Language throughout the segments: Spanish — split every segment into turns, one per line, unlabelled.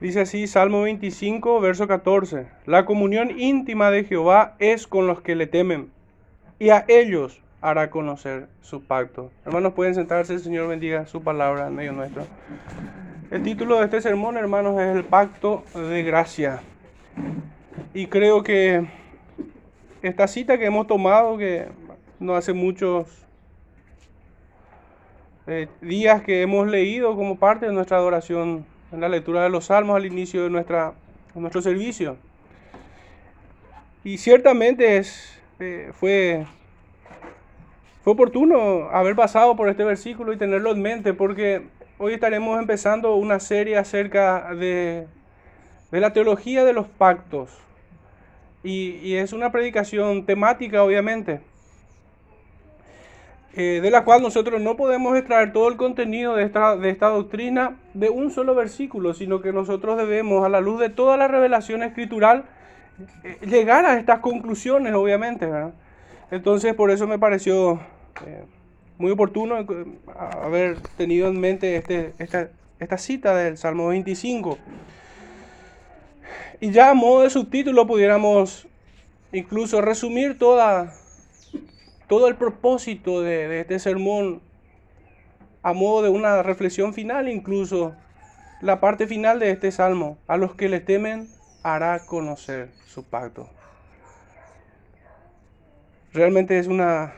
Dice así, Salmo 25, verso 14. La comunión íntima de Jehová es con los que le temen, y a ellos hará conocer su pacto. Hermanos, pueden sentarse, el Señor bendiga su palabra en medio nuestro. El título de este sermón, hermanos, es el pacto de gracia. Y creo que esta cita que hemos tomado, que no hace muchos eh, días que hemos leído como parte de nuestra adoración en la lectura de los salmos al inicio de, nuestra, nuestro servicio. Y ciertamente es, eh, fue, fue oportuno haber pasado por este versículo y tenerlo en mente porque hoy estaremos empezando una serie acerca de, de la teología de los pactos. Y, y es una predicación temática, obviamente. Eh, de la cual nosotros no podemos extraer todo el contenido de esta, de esta doctrina de un solo versículo, sino que nosotros debemos, a la luz de toda la revelación escritural, eh, llegar a estas conclusiones, obviamente. Entonces, por eso me pareció eh, muy oportuno haber tenido en mente este, esta, esta cita del Salmo 25. Y ya a modo de subtítulo pudiéramos incluso resumir toda todo el propósito de, este sermón a modo de una reflexión final, incluso la parte final de este salmo. A los que le temen hará conocer su pacto. Realmente es una,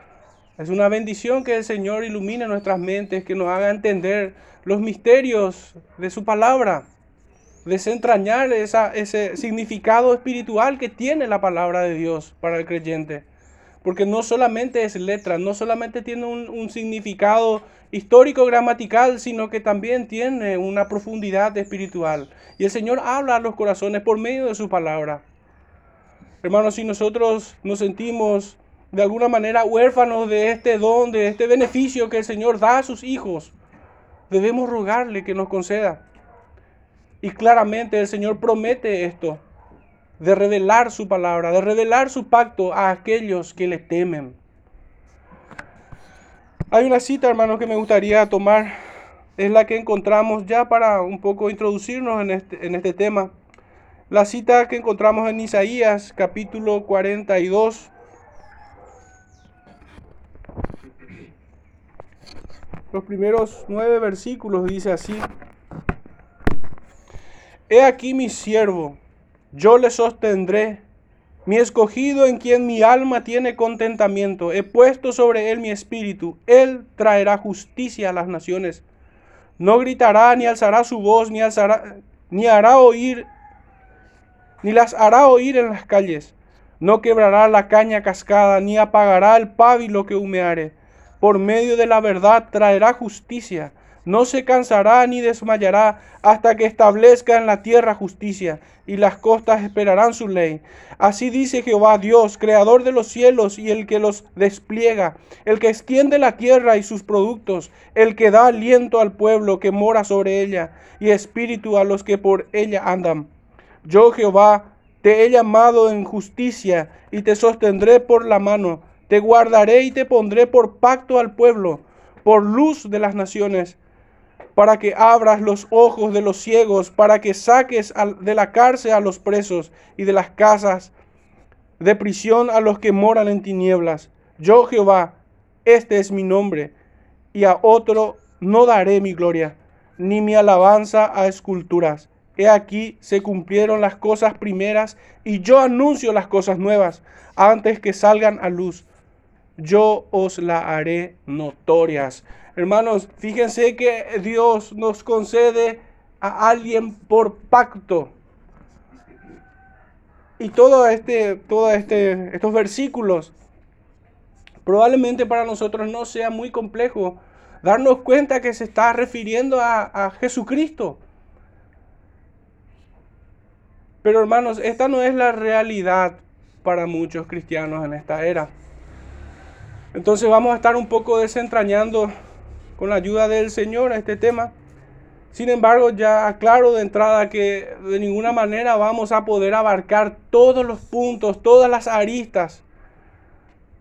es una bendición que el Señor ilumine nuestras mentes, que nos haga entender los misterios de su palabra, desentrañar esa, ese significado espiritual que tiene la palabra de Dios para el creyente. Porque no solamente es letra, no solamente tiene un, significado histórico gramatical, sino que también tiene una profundidad espiritual. Y el Señor habla a los corazones por medio de su palabra. Hermanos, si nosotros nos sentimos de alguna manera huérfanos de este don, de este beneficio que el Señor da a sus hijos, debemos rogarle que nos conceda. Y claramente el Señor promete esto de revelar su palabra, de revelar su pacto a aquellos que le temen. Hay una cita, hermanos, que me gustaría tomar, es la que encontramos ya para un poco introducirnos en este, en este tema. La cita que encontramos en Isaías capítulo 42. Los primeros nueve versículos dice así. He aquí mi siervo yo le sostendré, mi escogido en quien mi alma tiene contentamiento. He puesto sobre él mi espíritu. Él traerá justicia a las naciones. No gritará ni alzará su voz, ni, alzará, ni hará oír, ni las hará oír en las calles. No quebrará la caña cascada, ni apagará el pábilo que humeare. Por medio de la verdad traerá justicia no se cansará ni desmayará hasta que establezca en la tierra justicia, y las costas esperarán su ley. Así dice Jehová Dios, creador de los cielos y el que los despliega, el que extiende la tierra y sus productos, el que da aliento al pueblo que mora sobre ella, y espíritu a los que por ella andan. Yo Jehová te he llamado en justicia, y te sostendré por la mano, te guardaré y te pondré por pacto al pueblo, por luz de las naciones para que abras los ojos de los ciegos, para que saques de la cárcel a los presos y de las casas de prisión a los que moran en tinieblas. Yo Jehová, este es mi nombre, y a otro no daré mi gloria, ni mi alabanza a esculturas. He aquí se cumplieron las cosas primeras, y yo anuncio las cosas nuevas, antes que salgan a luz. Yo os la haré notorias. Hermanos, fíjense que Dios nos concede a alguien por pacto. Y todo este, todo este, estos versículos, probablemente para nosotros no sea muy complejo darnos cuenta que se está refiriendo a, a Jesucristo. Pero hermanos, esta no es la realidad para muchos cristianos en esta era. Entonces vamos a estar un poco desentrañando con la ayuda del Señor a este tema. Sin embargo, ya aclaro de entrada que de ninguna manera vamos a poder abarcar todos los puntos, todas las aristas,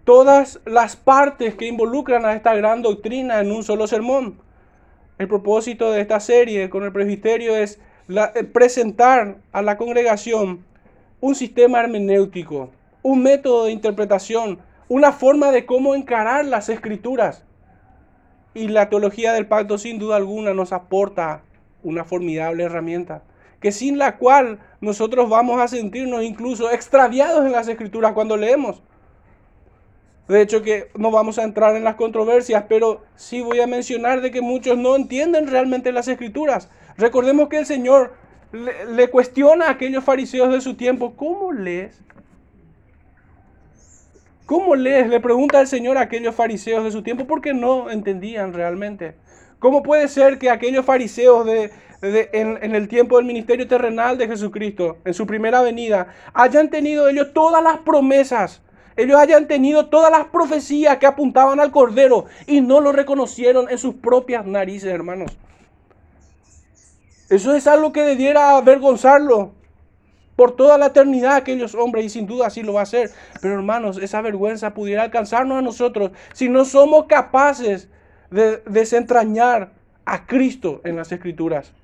todas las partes que involucran a esta gran doctrina en un solo sermón. El propósito de esta serie con el presbiterio es eh, presentar a la congregación un sistema hermenéutico, un método de interpretación, una forma de cómo encarar las escrituras. Y la teología del pacto sin duda alguna nos aporta una formidable herramienta, que sin la cual nosotros vamos a sentirnos incluso extraviados en las escrituras cuando leemos. De hecho que no vamos a entrar en las controversias, pero sí voy a mencionar de que muchos no entienden realmente las escrituras. Recordemos que el Señor le, cuestiona a aquellos fariseos de su tiempo, ¿cómo lees? ¿Cómo lees? Le pregunta el Señor a aquellos fariseos de su tiempo porque no entendían realmente. ¿Cómo puede ser que aquellos fariseos de, en, en, el tiempo del ministerio terrenal de Jesucristo, en su primera venida, hayan tenido ellos todas las promesas, ellos hayan tenido todas las profecías que apuntaban al Cordero y no lo reconocieron en sus propias narices, hermanos? Eso es algo que debiera avergonzarlo por toda la eternidad aquellos hombres y sin duda así lo va a hacer. Pero hermanos, esa vergüenza pudiera alcanzarnos a nosotros si no somos capaces de desentrañar a Cristo en las escrituras.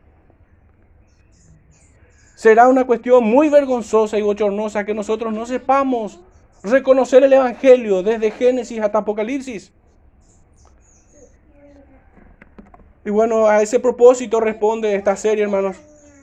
Será una cuestión muy vergonzosa y bochornosa que nosotros no sepamos reconocer el Evangelio desde Génesis hasta Apocalipsis. Y bueno, a ese propósito responde esta serie, hermanos.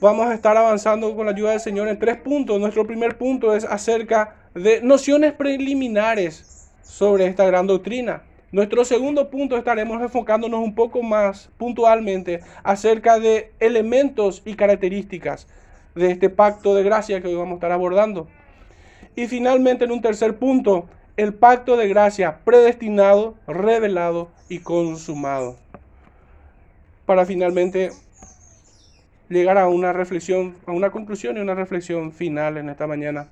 Vamos a estar avanzando con la ayuda del Señor en tres puntos. Nuestro primer punto es acerca de nociones preliminares sobre esta gran doctrina. Nuestro segundo punto estaremos enfocándonos un poco más puntualmente acerca de elementos y características de este pacto de gracia que hoy vamos a estar abordando. Y finalmente en un tercer punto, el pacto de gracia predestinado, revelado y consumado para finalmente llegar a una reflexión, a una conclusión y una reflexión final en esta mañana.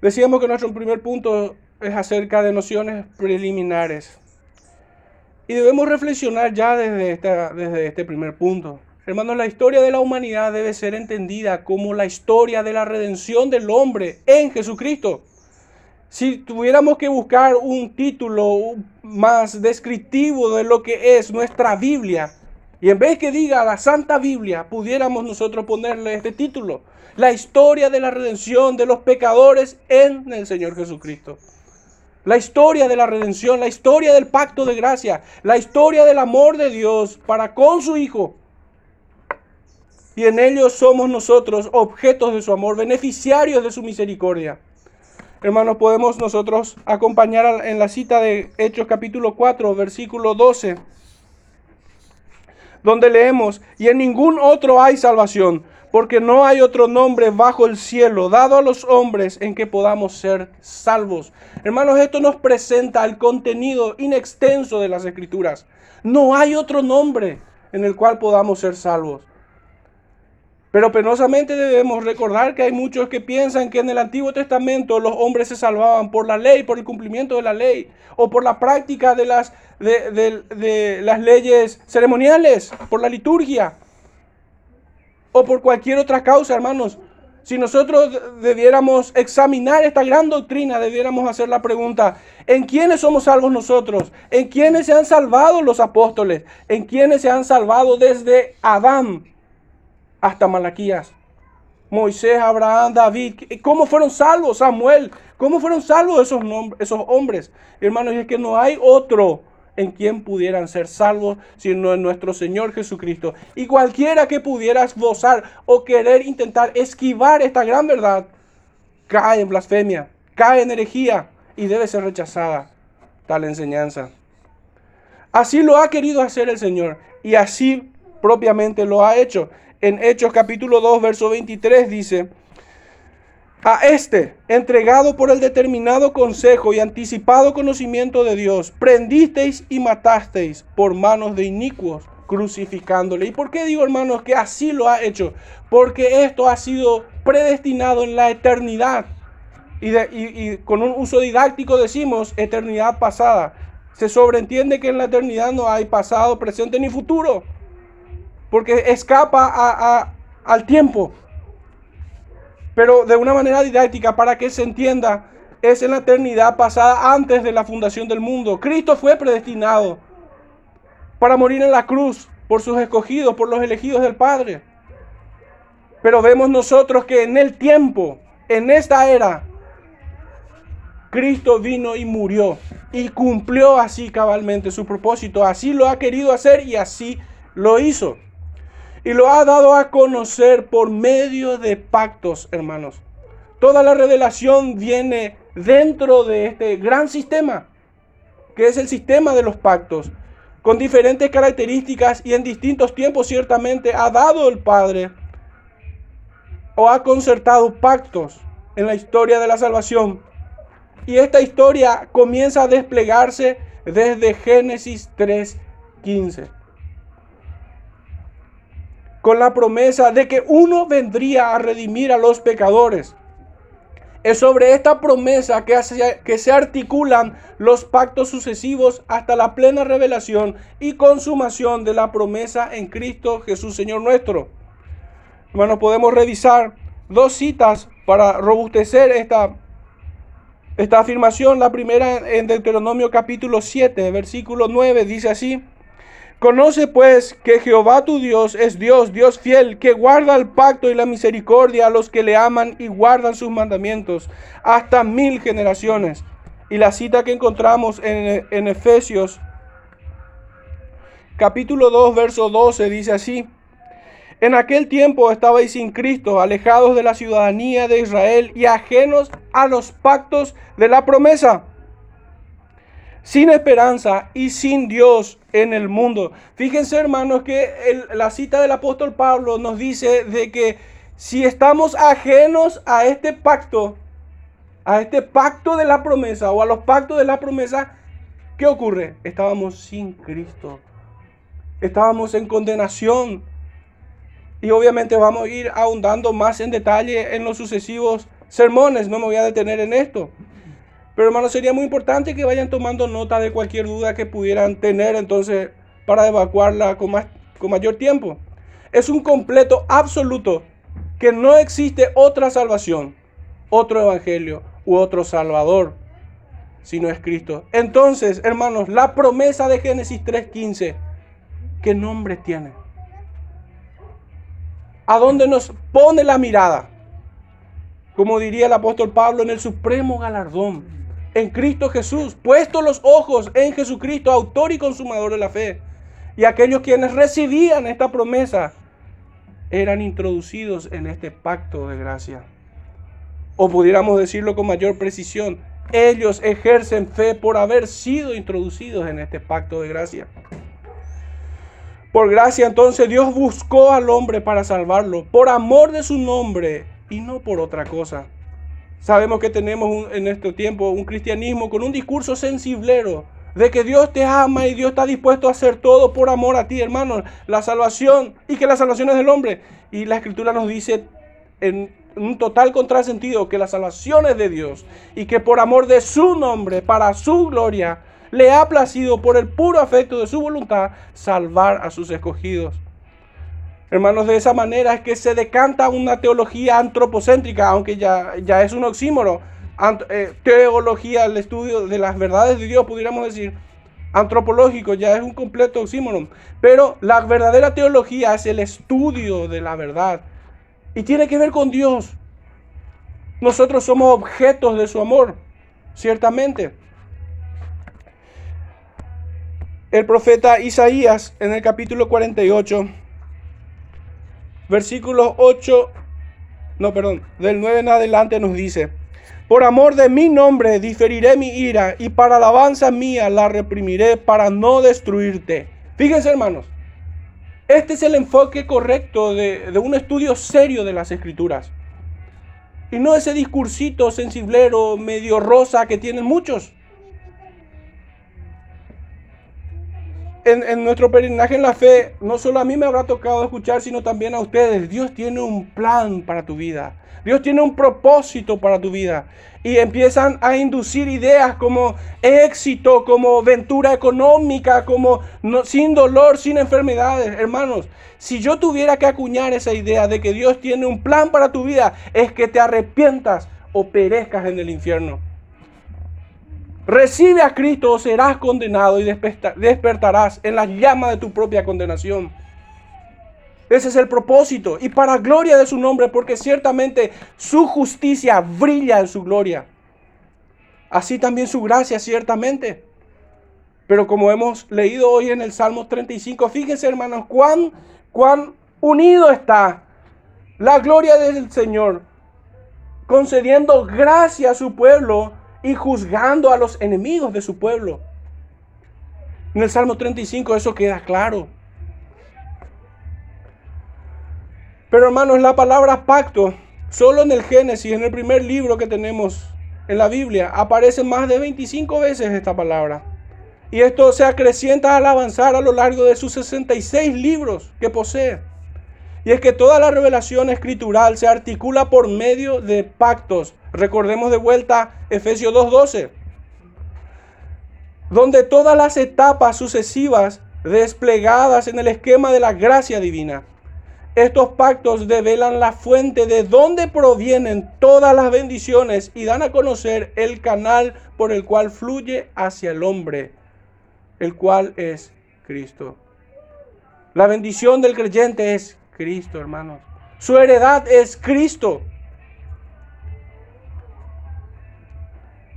Decíamos que nuestro primer punto es acerca de nociones preliminares. Y debemos reflexionar ya desde, esta, desde este primer punto. Hermanos, la historia de la humanidad debe ser entendida como la historia de la redención del hombre en Jesucristo. Si tuviéramos que buscar un título más descriptivo de lo que es nuestra Biblia, y en vez que diga la Santa Biblia, pudiéramos nosotros ponerle este título, la historia de la redención de los pecadores en el Señor Jesucristo. La historia de la redención, la historia del pacto de gracia, la historia del amor de Dios para con su Hijo. Y en ellos somos nosotros objetos de su amor, beneficiarios de su misericordia. Hermanos, podemos nosotros acompañar en la cita de Hechos capítulo 4, versículo 12, donde leemos, y en ningún otro hay salvación, porque no hay otro nombre bajo el cielo dado a los hombres en que podamos ser salvos. Hermanos, esto nos presenta el contenido inextenso de las escrituras. No hay otro nombre en el cual podamos ser salvos. Pero penosamente debemos recordar que hay muchos que piensan que en el Antiguo Testamento los hombres se salvaban por la ley, por el cumplimiento de la ley, o por la práctica de las, de, las leyes ceremoniales, por la liturgia, o por cualquier otra causa, hermanos. Si nosotros debiéramos examinar esta gran doctrina, debiéramos hacer la pregunta, ¿en quiénes somos salvos nosotros? ¿En quiénes se han salvado los apóstoles? ¿En quiénes se han salvado desde Adán? Hasta Malaquías. Moisés, Abraham, David, ¿cómo fueron salvos? Samuel, ¿cómo fueron salvos esos, esos hombres? Hermanos, es que no hay otro en quien pudieran ser salvos sino en nuestro Señor Jesucristo. Y cualquiera que pudiera esbozar o querer intentar esquivar esta gran verdad, cae en blasfemia, cae en herejía y debe ser rechazada tal enseñanza. Así lo ha querido hacer el Señor y así propiamente lo ha hecho en Hechos capítulo 2, verso 23 dice, a este, entregado por el determinado consejo y anticipado conocimiento de Dios, prendisteis y matasteis por manos de inicuos, crucificándole. ¿Y por qué digo, hermanos, que así lo ha hecho? Porque esto ha sido predestinado en la eternidad. Y, y con un uso didáctico decimos eternidad pasada. Se sobreentiende que en la eternidad no hay pasado, presente ni futuro porque escapa al tiempo. Pero de una manera didáctica, para que se entienda, es en la eternidad pasada antes de la fundación del mundo. Cristo fue predestinado para morir en la cruz por sus escogidos, por los elegidos del Padre. Pero vemos nosotros que en el tiempo, en esta era, Cristo vino y murió y cumplió así cabalmente su propósito. Así lo ha querido hacer y así lo hizo. Y lo ha dado a conocer por medio de pactos, hermanos. Toda la revelación viene dentro de este gran sistema, que es el sistema de los pactos, con diferentes características y en distintos tiempos ciertamente ha dado el Padre o ha concertado pactos en la historia de la salvación y esta historia comienza a desplegarse desde Génesis 3:15. Con la promesa de que uno vendría a redimir a los pecadores. Es sobre esta promesa que, que se articulan los pactos sucesivos hasta la plena revelación y consumación de la promesa en Cristo Jesús Señor nuestro. Hermanos, podemos revisar dos citas para robustecer esta esta afirmación, la primera en Deuteronomio capítulo 7, versículo 9, dice así. Conoce pues que Jehová tu Dios es Dios, Dios fiel, que guarda el pacto y la misericordia a los que le aman y guardan sus mandamientos hasta mil generaciones. Y la cita que encontramos en, Efesios capítulo 2, verso 12 dice así. En aquel tiempo estabais sin Cristo, alejados de la ciudadanía de Israel y ajenos a los pactos de la promesa, sin esperanza y sin Dios en el mundo. Fíjense hermanos que la cita del apóstol Pablo nos dice de que si estamos ajenos a este pacto, a este pacto de la promesa o a los pactos de la promesa, ¿qué ocurre? Estábamos sin Cristo. Estábamos en condenación y obviamente vamos a ir ahondando más en detalle en los sucesivos sermones. No me voy a detener en esto. Pero hermanos, sería muy importante que vayan tomando nota de cualquier duda que pudieran tener entonces para evacuarla con, más, con mayor tiempo. Es un completo absoluto que no existe otra salvación, otro evangelio u otro salvador, si no es Cristo. Entonces, hermanos, la promesa de Génesis 3.15, ¿qué nombre tiene? a dónde nos pone la mirada. Como diría el apóstol Pablo, en el supremo galardón, en Cristo Jesús, puesto los ojos en Jesucristo, autor y consumador de la fe. Y aquellos quienes recibían esta promesa eran introducidos en este pacto de gracia. O pudiéramos decirlo con mayor precisión, ellos ejercen fe por haber sido introducidos en este pacto de gracia. Por gracia entonces Dios buscó al hombre para salvarlo, por amor de su nombre y no por otra cosa. Sabemos que tenemos en este tiempo un cristianismo con un discurso sensiblero de que Dios te ama y Dios está dispuesto a hacer todo por amor a ti, hermano. La salvación y que la salvación es del hombre. Y la escritura nos dice en un total contrasentido que la salvación es de Dios y que por amor de su nombre, para su gloria, le ha placido por el puro afecto de su voluntad salvar a sus escogidos. Hermanos, de esa manera es que se decanta una teología antropocéntrica, aunque ya, ya es un oxímoro. Eh, teología, el estudio de las verdades de Dios, pudiéramos decir, antropológico, ya es un completo oxímoro. Pero la verdadera teología es el estudio de la verdad y tiene que ver con Dios. Nosotros somos objetos de su amor, ciertamente. El profeta Isaías en el capítulo 48, versículos 8, no, perdón, del 9 en adelante nos dice, por amor de mi nombre diferiré mi ira y para alabanza mía la reprimiré para no destruirte. Fíjense hermanos, este es el enfoque correcto de, de un estudio serio de las escrituras. Y no ese discursito sensiblero, medio rosa que tienen muchos. En, nuestro peregrinaje en la fe, no solo a mí me habrá tocado escuchar, sino también a ustedes. Dios tiene un plan para tu vida. Dios tiene un propósito para tu vida. Y empiezan a inducir ideas como éxito, como ventura económica, como sin dolor, sin enfermedades. Hermanos, si yo tuviera que acuñar esa idea de que Dios tiene un plan para tu vida, es que te arrepientas o perezcas en el infierno. Recibe a Cristo o serás condenado y despertarás en la llama de tu propia condenación. Ese es el propósito. Y para gloria de su nombre, porque ciertamente su justicia brilla en su gloria. Así también su gracia, ciertamente. Pero como hemos leído hoy en el Salmo 35, fíjense hermanos, cuán, cuán unido está la gloria del Señor, concediendo gracia a su pueblo y juzgando a los enemigos de su pueblo. En el Salmo 35 eso queda claro. Pero hermanos, la palabra pacto, solo en el Génesis, en el primer libro que tenemos en la Biblia, aparece más de 25 veces esta palabra. Y esto se acrecienta al avanzar a lo largo de sus 66 libros que posee. Y es que toda la revelación escritural se articula por medio de pactos. Recordemos de vuelta Efesios 2.12, donde todas las etapas sucesivas desplegadas en el esquema de la gracia divina estos pactos develan la fuente de donde provienen todas las bendiciones y dan a conocer el canal por el cual fluye hacia el hombre, el cual es Cristo. La bendición del creyente es Cristo, hermanos. Su heredad es Cristo.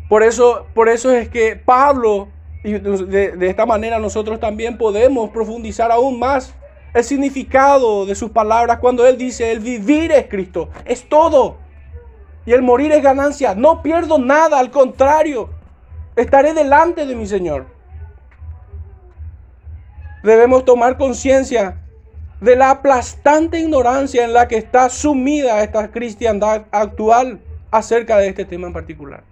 Por eso, por eso es que Pablo, y de, de esta manera nosotros también podemos profundizar aún más el significado de sus palabras cuando Él dice, el vivir es Cristo, es todo. Y el morir es ganancia. No pierdo nada, al contrario, estaré delante de mi Señor. Debemos tomar conciencia de la aplastante ignorancia en la que está sumida esta cristiandad actual acerca de este tema en particular.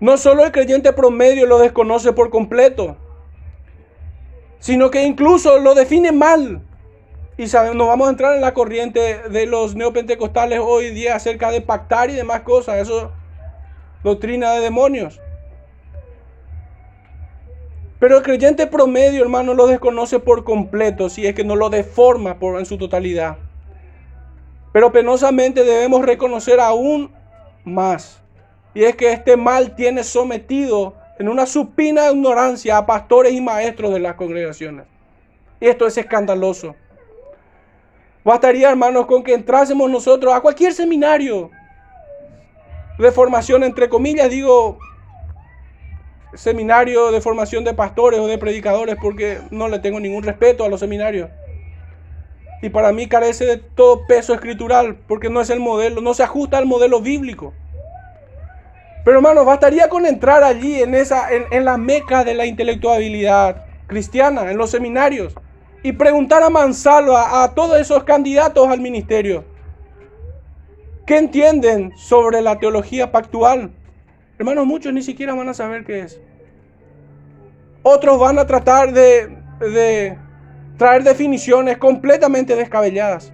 No solo el creyente promedio lo desconoce por completo, sino que incluso lo define mal. Y sabemos, nos vamos a entrar en la corriente de los neopentecostales hoy día acerca de pactar y demás cosas. Eso doctrina de demonios. Pero el creyente promedio, hermano, lo desconoce por completo, si es que no lo deforma por, en su totalidad. Pero penosamente debemos reconocer aún más. Y es que este mal tiene sometido en una supina ignorancia a pastores y maestros de las congregaciones. Y esto es escandaloso. Bastaría, hermanos, con que entrásemos nosotros a cualquier seminario de formación, entre comillas, digo, seminario de formación de pastores o de predicadores, porque no le tengo ningún respeto a los seminarios. Y para mí carece de todo peso escritural, porque no es el modelo, no se ajusta al modelo bíblico. Pero hermanos, bastaría con entrar allí en, esa, en, la meca de la intelectualidad cristiana, en los seminarios, y preguntar a Mansalva, a todos esos candidatos al ministerio, ¿qué entienden sobre la teología pactual? Hermanos, muchos ni siquiera van a saber qué es. Otros van a tratar de, traer definiciones completamente descabelladas.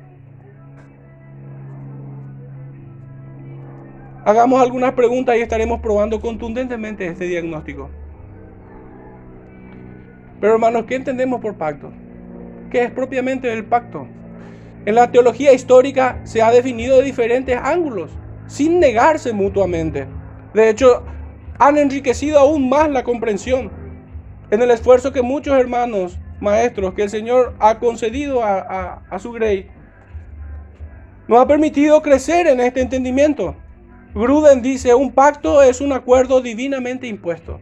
Hagamos algunas preguntas y estaremos probando contundentemente este diagnóstico. Pero hermanos, ¿qué entendemos por pacto? ¿Qué es propiamente el pacto? En la teología histórica se ha definido de diferentes ángulos, sin negarse mutuamente. De hecho, han enriquecido aún más la comprensión en el esfuerzo que muchos hermanos, maestros, que el Señor ha concedido a, su grey, nos ha permitido crecer en este entendimiento. Gruden dice, un pacto es un acuerdo divinamente impuesto.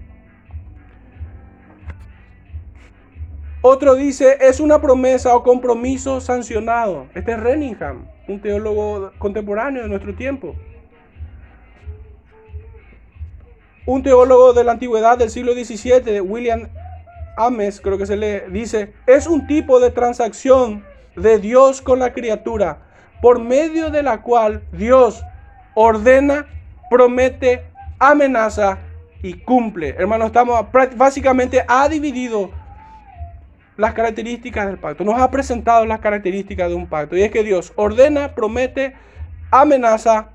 Otro dice, es una promesa o compromiso sancionado. Este es Renningham, un teólogo contemporáneo de nuestro tiempo. Un teólogo de la antigüedad del siglo XVII, William Ames, creo que se le dice, es un tipo de transacción de Dios con la criatura, por medio de la cual Dios ordena, promete, amenaza y cumple. Hermano, estamos básicamente ha dividido las características del pacto. Nos ha presentado las características de un pacto. Y es que Dios ordena, promete, amenaza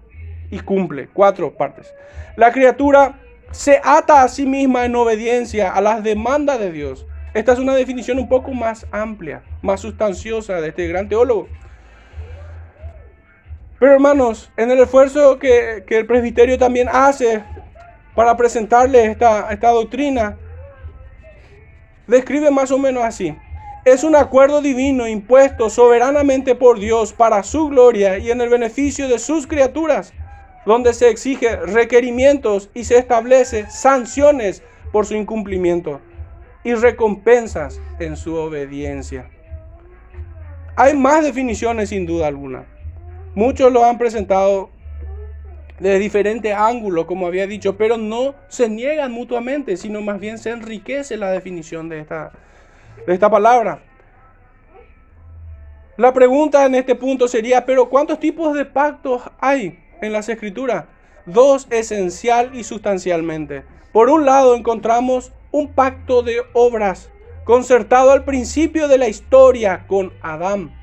y cumple. Cuatro partes. La criatura se ata a sí misma en obediencia a las demandas de Dios. Esta es una definición un poco más amplia, más sustanciosa de este gran teólogo. Pero hermanos, en el esfuerzo que, el presbiterio también hace para presentarles esta, esta doctrina, describe más o menos así. es un acuerdo divino impuesto soberanamente por Dios para su gloria y en el beneficio de sus criaturas, donde se exige requerimientos y se establece sanciones por su incumplimiento y recompensas en su obediencia. Hay más definiciones sin duda alguna. Muchos lo han presentado de diferentes ángulos, como había dicho, pero no se niegan mutuamente, sino más bien se enriquece la definición de esta, de esta palabra. La pregunta en este punto sería, pero ¿cuántos tipos de pactos hay en las escrituras? Dos esencial y sustancialmente. Por un lado encontramos un pacto de obras concertado al principio de la historia con Adán,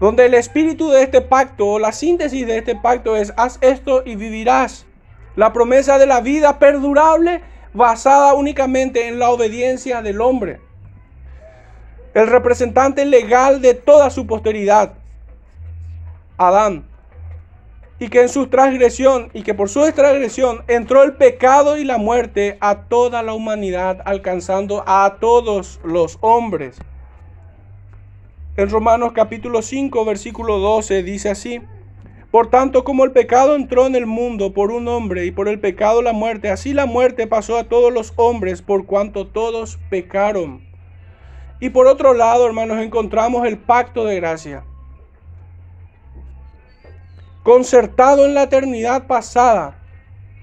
donde el espíritu de este pacto o la síntesis de este pacto es haz esto y vivirás. La promesa de la vida perdurable basada únicamente en la obediencia del hombre. El representante legal de toda su posteridad, Adán, y que en su transgresión y que por su transgresión entró el pecado y la muerte a toda la humanidad, alcanzando a todos los hombres. En Romanos capítulo 5, versículo 12 dice así, por tanto, como el pecado entró en el mundo por un hombre y por el pecado la muerte, así la muerte pasó a todos los hombres por cuanto todos pecaron. Y por otro lado, hermanos, encontramos el pacto de gracia. Concertado en la eternidad pasada.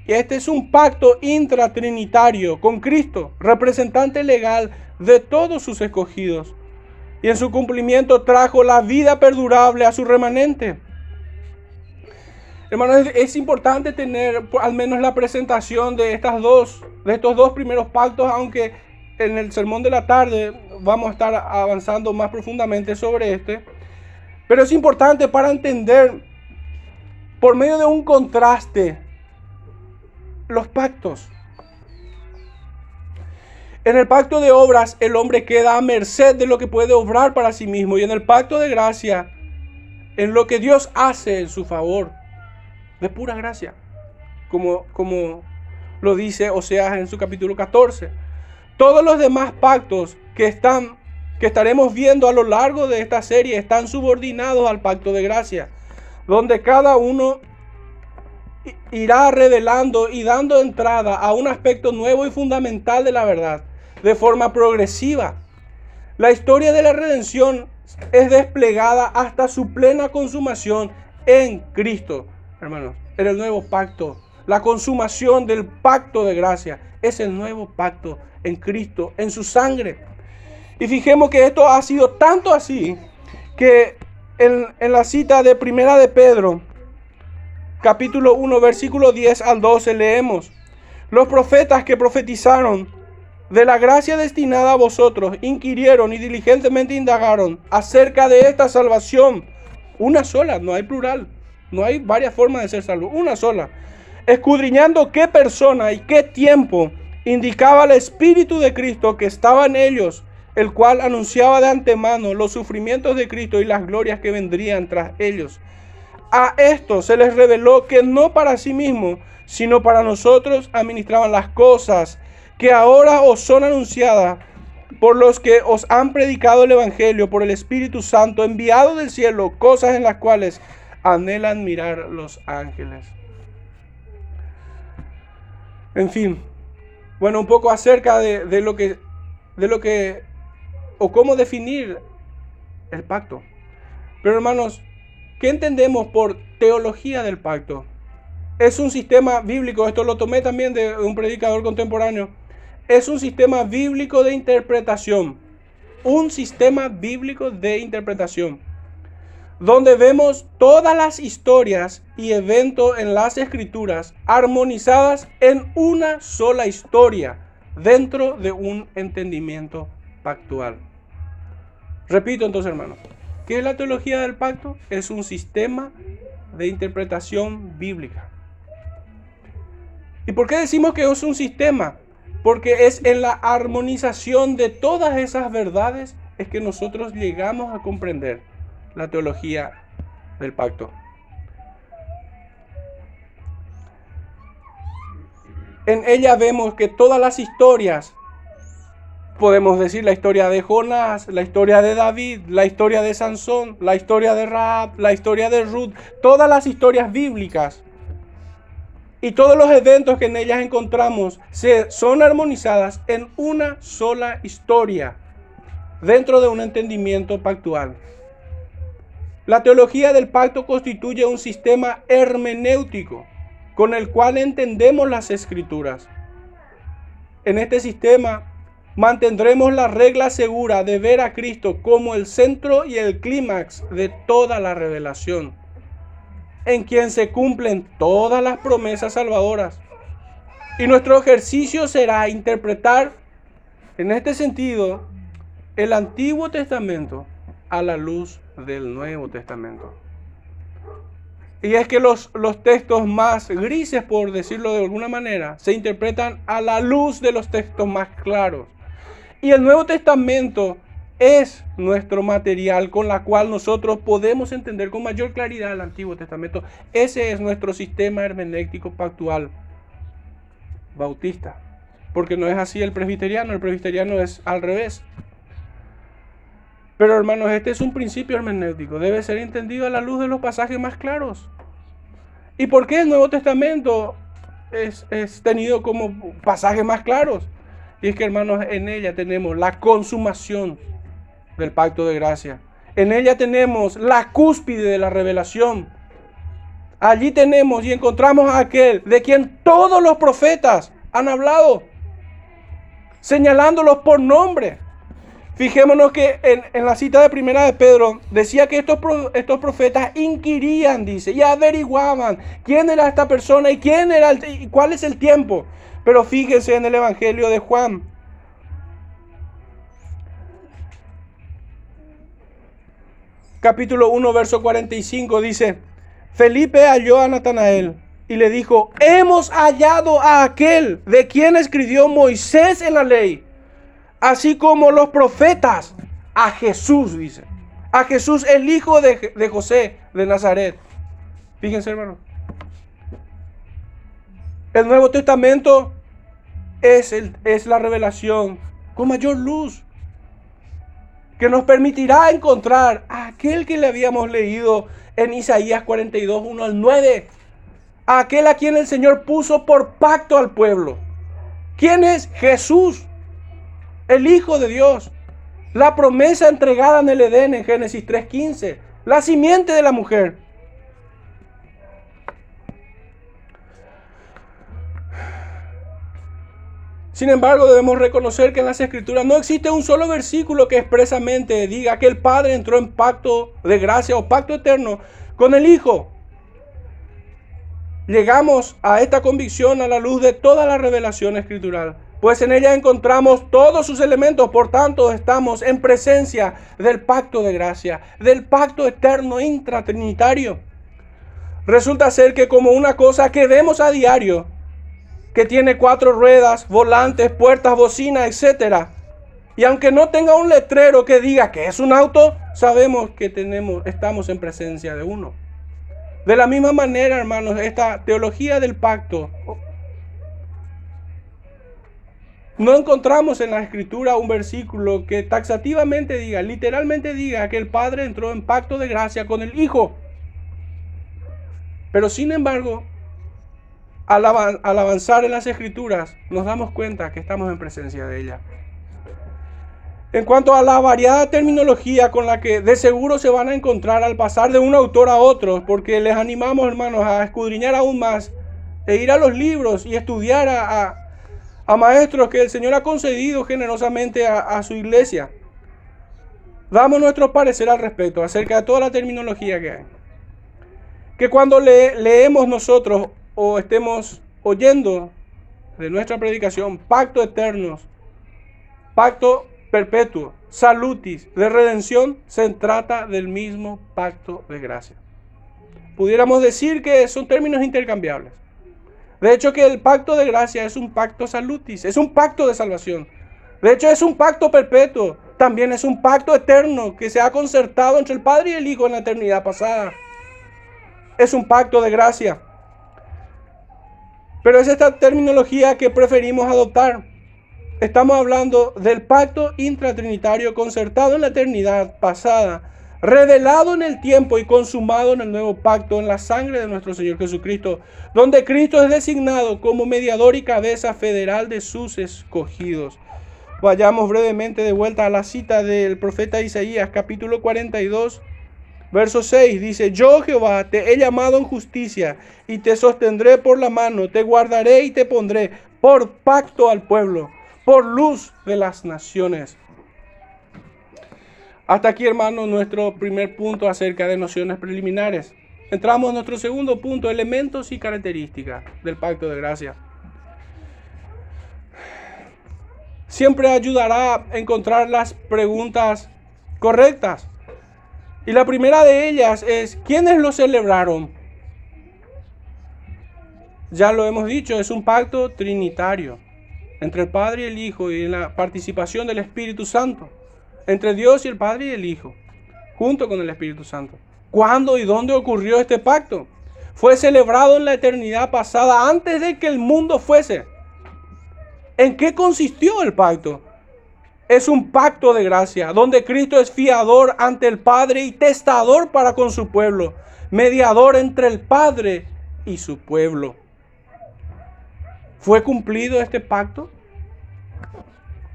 Y este es un pacto intratrinitario con Cristo, representante legal de todos sus escogidos. Y en su cumplimiento trajo la vida perdurable a su remanente Hermanos, es importante tener al menos la presentación de estas dos, de estos dos primeros pactos, aunque en el sermón de la tarde vamos a estar avanzando más profundamente sobre este. Pero es importante para entender por medio de un contraste los pactos. En el pacto de obras el hombre queda a merced de lo que puede obrar para sí mismo y en el pacto de gracia en lo que Dios hace en su favor de pura gracia, como, como lo dice Oseas en su capítulo 14. Todos los demás pactos que están que estaremos viendo a lo largo de esta serie están subordinados al pacto de gracia, donde cada uno irá revelando y dando entrada a un aspecto nuevo y fundamental de la verdad, de forma progresiva. La historia de la redención es desplegada hasta su plena consumación en Cristo hermanos, en el nuevo pacto. La consumación del pacto de gracia es el nuevo pacto en Cristo, en su sangre. Y fijemos que esto ha sido tanto así que en, la cita de Primera de Pedro, capítulo 1, versículo 10 al 12, leemos, los profetas que profetizaron de la gracia destinada a vosotros, inquirieron y diligentemente indagaron acerca de esta salvación, una sola, no hay plural no hay varias formas de ser salvo, una sola. Escudriñando qué persona y qué tiempo indicaba el Espíritu de Cristo que estaba en ellos, el cual anunciaba de antemano los sufrimientos de Cristo y las glorias que vendrían tras ellos. A esto se les reveló que no para sí mismo, sino para nosotros administraban las cosas que ahora os son anunciadas por los que os han predicado el Evangelio por el Espíritu Santo enviado del cielo, cosas en las cuales anhelan mirar los ángeles. En fin, bueno, un poco acerca de, lo que, de lo que, o cómo definir el pacto. Pero hermanos, ¿qué entendemos por teología del pacto? Es un sistema bíblico, esto lo tomé también de un predicador contemporáneo, es un sistema bíblico de interpretación. Un sistema bíblico de interpretación donde vemos todas las historias y eventos en las escrituras armonizadas en una sola historia dentro de un entendimiento pactual. Repito entonces, hermanos, ¿qué es la teología del pacto? Es un sistema de interpretación bíblica. ¿Y por qué decimos que es un sistema? Porque es en la armonización de todas esas verdades es que nosotros llegamos a comprender la teología del pacto. En ella vemos que todas las historias podemos decir la historia de Jonás, la historia de David, la historia de Sansón, la historia de Raab, la historia de Ruth, todas las historias bíblicas y todos los eventos que en ellas encontramos se, son armonizadas en una sola historia dentro de un entendimiento pactual. La teología del pacto constituye un sistema hermenéutico con el cual entendemos las escrituras. En este sistema mantendremos la regla segura de ver a Cristo como el centro y el clímax de toda la revelación, en quien se cumplen todas las promesas salvadoras. Y nuestro ejercicio será interpretar en este sentido el Antiguo Testamento a la luz del Nuevo Testamento. Y es que los, los textos más grises, por decirlo de alguna manera, se interpretan a la luz de los textos más claros. Y el Nuevo Testamento es nuestro material con la cual nosotros podemos entender con mayor claridad el Antiguo Testamento. Ese es nuestro sistema hermenéutico pactual bautista. Porque no es así el presbiteriano, el presbiteriano es al revés. Pero hermanos, este es un principio hermenéutico, debe ser entendido a la luz de los pasajes más claros. ¿Y por qué el Nuevo Testamento es, es tenido como pasajes más claros? Y es que hermanos, en ella tenemos la consumación del pacto de gracia. En ella tenemos la cúspide de la revelación. Allí tenemos y encontramos a aquel de quien todos los profetas han hablado, señalándolos por nombre. Fijémonos que en, la cita de primera de Pedro decía que estos, estos profetas inquirían, dice, y averiguaban quién era esta persona y quién era y cuál es el tiempo. Pero fíjense en el Evangelio de Juan. Capítulo 1, verso 45 dice, Felipe halló a Natanael y le dijo, hemos hallado a aquel de quien escribió Moisés en la ley así como los profetas, a Jesús, dice. A Jesús, el hijo de, José de Nazaret. Fíjense, hermano. El Nuevo Testamento es, el, es la revelación con mayor luz que nos permitirá encontrar a aquel que le habíamos leído en Isaías 42, 1 al 9. A aquel a quien el Señor puso por pacto al pueblo. ¿Quién es Jesús? el Hijo de Dios. La promesa entregada en el Edén en Génesis 3.15. La simiente de la mujer. Sin embargo, debemos reconocer que en las Escrituras no existe un solo versículo que expresamente diga que el Padre entró en pacto de gracia o pacto eterno con el Hijo. Llegamos a esta convicción a la luz de toda la revelación escritural pues en ella encontramos todos sus elementos, por tanto estamos en presencia del pacto de gracia, del pacto eterno intratrinitario. Resulta ser que como una cosa que vemos a diario, que tiene cuatro ruedas, volantes, puertas, bocina, etc. Y aunque no tenga un letrero que diga que es un auto, sabemos que tenemos, estamos en presencia de uno. De la misma manera, hermanos, esta teología del pacto No encontramos en la escritura un versículo que taxativamente diga, literalmente diga que el Padre entró en pacto de gracia con el Hijo. Pero sin embargo, al, avanzar en las escrituras, nos damos cuenta que estamos en presencia de ella. En cuanto a la variada terminología con la que de seguro se van a encontrar al pasar de un autor a otro, porque les animamos hermanos a escudriñar aún más, e ir a los libros y estudiar a a maestros que el Señor ha concedido generosamente a, su iglesia. Damos nuestro parecer al respecto acerca de toda la terminología que hay. Que cuando leemos nosotros o estemos oyendo de nuestra predicación pacto eternos, pacto perpetuo, salutis, de redención, se trata del mismo pacto de gracia. Pudiéramos decir que son términos intercambiables. De hecho que el pacto de gracia es un pacto salutis, es un pacto de salvación. De hecho es un pacto perpetuo, también es un pacto eterno que se ha concertado entre el Padre y el Hijo en la eternidad pasada. Es un pacto de gracia. Pero es esta terminología que preferimos adoptar. estamos hablando del pacto intratrinitario concertado en la eternidad pasada, revelado en el tiempo y consumado en el nuevo pacto en la sangre de nuestro Señor Jesucristo, donde Cristo es designado como mediador y cabeza federal de sus escogidos. Vayamos brevemente de vuelta a la cita del profeta Isaías, capítulo 42, verso 6. Dice, yo Jehová te he llamado en justicia y te sostendré por la mano, te guardaré y te pondré por pacto al pueblo, por luz de las naciones. Hasta aquí, hermanos, nuestro primer punto acerca de nociones preliminares. Entramos a nuestro segundo punto, elementos y características del pacto de gracia. Siempre ayudará a encontrar las preguntas correctas. Y la primera de ellas es, ¿quiénes lo celebraron? Ya lo hemos dicho, es un pacto trinitario entre el Padre y el Hijo y la participación del Espíritu Santo entre Dios y el Padre y el Hijo, junto con el Espíritu Santo. ¿Cuándo y dónde ocurrió este pacto? Fue celebrado en la eternidad pasada, antes de que el mundo fuese. ¿En qué consistió el pacto? Es un pacto de gracia, donde Cristo es fiador ante el Padre y testador para con su pueblo, mediador entre el Padre y su pueblo. ¿Fue cumplido este pacto?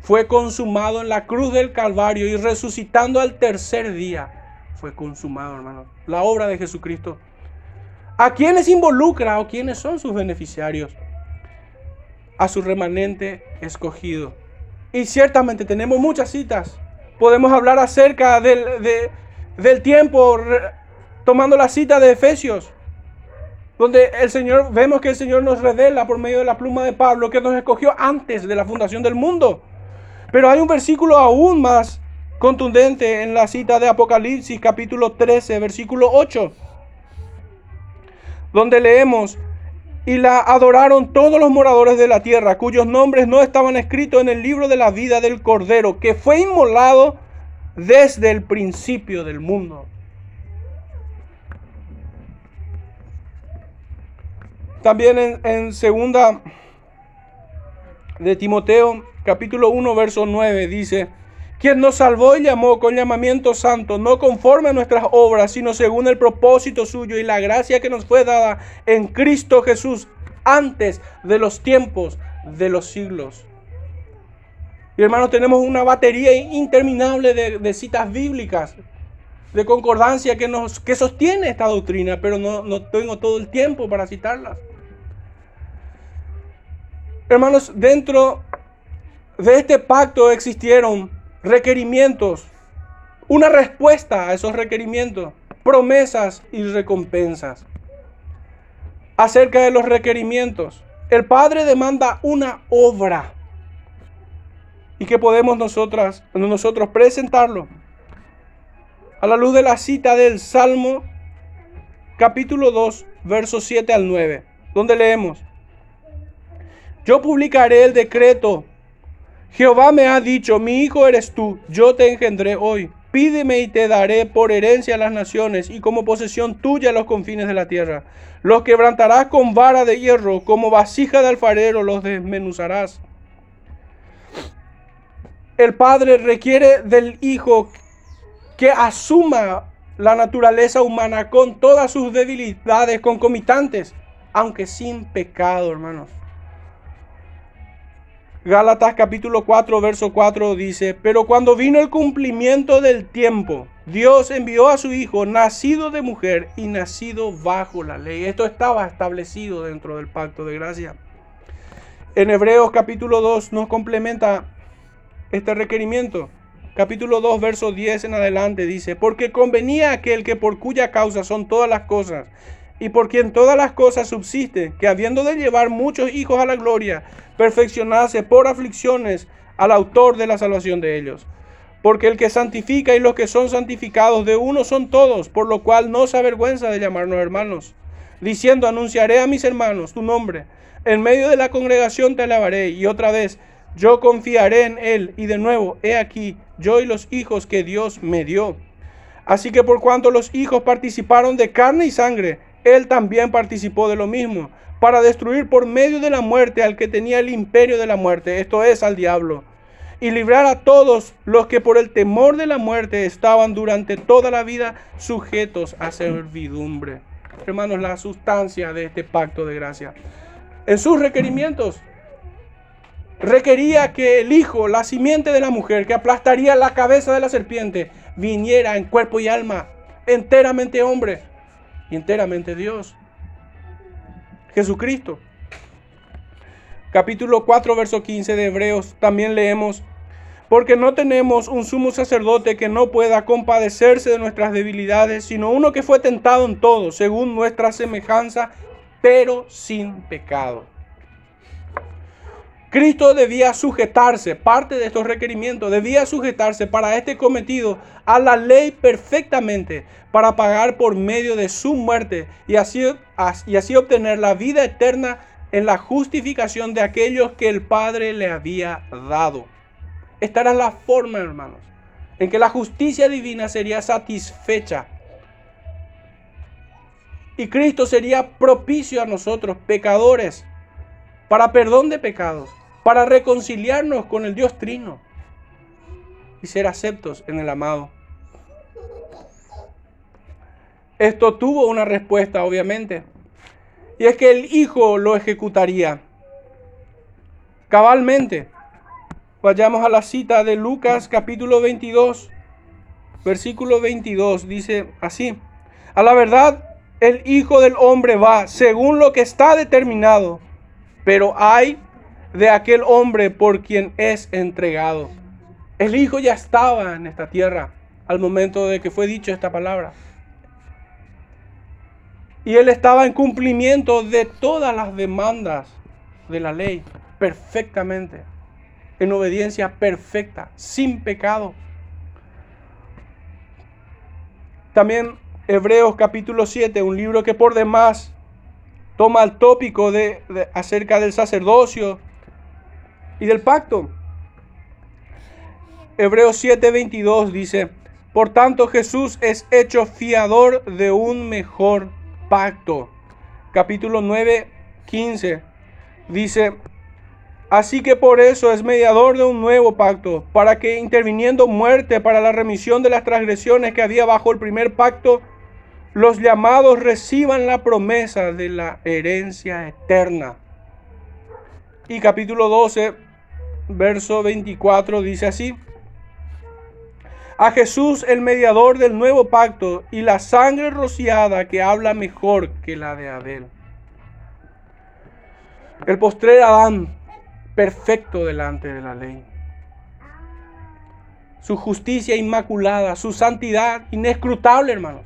fue consumado en la cruz del Calvario y resucitando al tercer día. Fue consumado, hermanos. La obra de Jesucristo. ¿A quiénes involucra o quiénes son sus beneficiarios? A su remanente escogido. Y ciertamente tenemos muchas citas. Podemos hablar acerca del, del tiempo, tomando la cita de Efesios, donde el Señor, vemos que el Señor nos revela por medio de la pluma de Pablo que nos escogió antes de la fundación del mundo. Pero hay un versículo aún más contundente en la cita de Apocalipsis capítulo 13, versículo 8, donde leemos, y la adoraron todos los moradores de la tierra, cuyos nombres no estaban escritos en el libro de la vida del Cordero, que fue inmolado desde el principio del mundo. También en, en segunda de Timoteo capítulo 1, verso 9 dice, quien nos salvó y llamó con llamamiento santo, no conforme a nuestras obras, sino según el propósito suyo y la gracia que nos fue dada en Cristo Jesús antes de los tiempos de los siglos. Y hermanos, tenemos una batería interminable de, citas bíblicas, de concordancia que, nos, que sostiene esta doctrina, pero no, no tengo todo el tiempo para citarlas. Hermanos, dentro de este pacto existieron requerimientos, una respuesta a esos requerimientos, promesas y recompensas. Acerca de los requerimientos, el Padre demanda una obra y que podemos nosotras, nosotros presentarlo a la luz de la cita del Salmo capítulo 2, versos 7 al 9, donde leemos, yo publicaré el decreto Jehová me ha dicho, mi hijo eres tú, yo te engendré hoy. Pídeme y te daré por herencia a las naciones y como posesión tuya los confines de la tierra. Los quebrantarás con vara de hierro, como vasija de alfarero los desmenuzarás. El Padre requiere del Hijo que asuma la naturaleza humana con todas sus debilidades concomitantes, aunque sin pecado, hermanos. Gálatas capítulo 4, verso 4 dice, pero cuando vino el cumplimiento del tiempo, Dios envió a su Hijo, nacido de mujer y nacido bajo la ley. Esto estaba establecido dentro del pacto de gracia. En Hebreos capítulo 2 nos complementa este requerimiento. Capítulo 2, verso 10 en adelante dice, porque convenía aquel que por cuya causa son todas las cosas y por quien todas las cosas subsisten, que habiendo de llevar muchos hijos a la gloria, perfeccionase por aflicciones al autor de la salvación de ellos. Porque el que santifica y los que son santificados de uno son todos, por lo cual no se avergüenza de llamarnos hermanos, diciendo, anunciaré a mis hermanos tu nombre, en medio de la congregación te alabaré, y otra vez, yo confiaré en él, y de nuevo, he aquí, yo y los hijos que Dios me dio. Así que por cuanto los hijos participaron de carne y sangre, Él también participó de lo mismo, para destruir por medio de la muerte al que tenía el imperio de la muerte, esto es, al diablo, y librar a todos los que por el temor de la muerte estaban durante toda la vida sujetos a servidumbre. Hermanos, la sustancia de este pacto de gracia. En sus requerimientos requería que el hijo, la simiente de la mujer, que aplastaría la cabeza de la serpiente, viniera en cuerpo y alma, enteramente hombre enteramente Dios. Jesucristo. Capítulo 4, verso 15 de Hebreos, también leemos, porque no tenemos un sumo sacerdote que no pueda compadecerse de nuestras debilidades, sino uno que fue tentado en todo, según nuestra semejanza, pero sin pecado. Cristo debía sujetarse, parte de estos requerimientos, debía sujetarse para este cometido a la ley perfectamente, para pagar por medio de su muerte y así, y así obtener la vida eterna en la justificación de aquellos que el Padre le había dado. Esta era la forma, hermanos, en que la justicia divina sería satisfecha. Y Cristo sería propicio a nosotros, pecadores, para perdón de pecados para reconciliarnos con el Dios Trino y ser aceptos en el amado. Esto tuvo una respuesta, obviamente, y es que el Hijo lo ejecutaría cabalmente. Vayamos a la cita de Lucas capítulo 22, versículo 22, dice así, a la verdad el Hijo del Hombre va según lo que está determinado, pero hay de aquel hombre por quien es entregado. El Hijo ya estaba en esta tierra al momento de que fue dicho esta palabra. Y él estaba en cumplimiento de todas las demandas de la ley, perfectamente, en obediencia perfecta, sin pecado. También Hebreos capítulo 7, un libro que por demás toma el tópico de, acerca del sacerdocio, y del pacto. Hebreos 7:22 dice, por tanto Jesús es hecho fiador de un mejor pacto. Capítulo 9, 15 dice, así que por eso es mediador de un nuevo pacto, para que interviniendo muerte para la remisión de las transgresiones que había bajo el primer pacto, los llamados reciban la promesa de la herencia eterna. Y capítulo 12, verso 24 dice así. A Jesús el mediador del nuevo pacto y la sangre rociada que habla mejor que la de Abel. El postrer Adán, perfecto delante de la ley. Su justicia inmaculada, su santidad inescrutable, hermanos.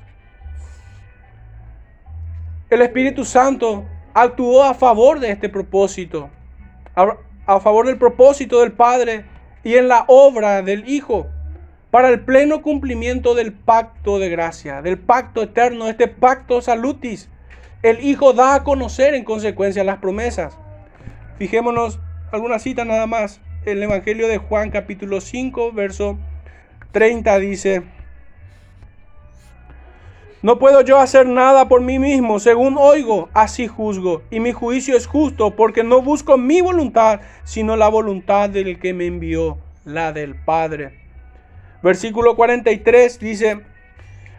El Espíritu Santo actuó a favor de este propósito a favor del propósito del Padre y en la obra del Hijo para el pleno cumplimiento del pacto de gracia, del pacto eterno, este pacto salutis. El Hijo da a conocer en consecuencia las promesas. Fijémonos alguna cita nada más. El Evangelio de Juan capítulo 5, verso 30 dice, no puedo yo hacer nada por mí mismo, según oigo, así juzgo. Y mi juicio es justo, porque no busco mi voluntad, sino la voluntad del que me envió, la del Padre. Versículo 43 dice,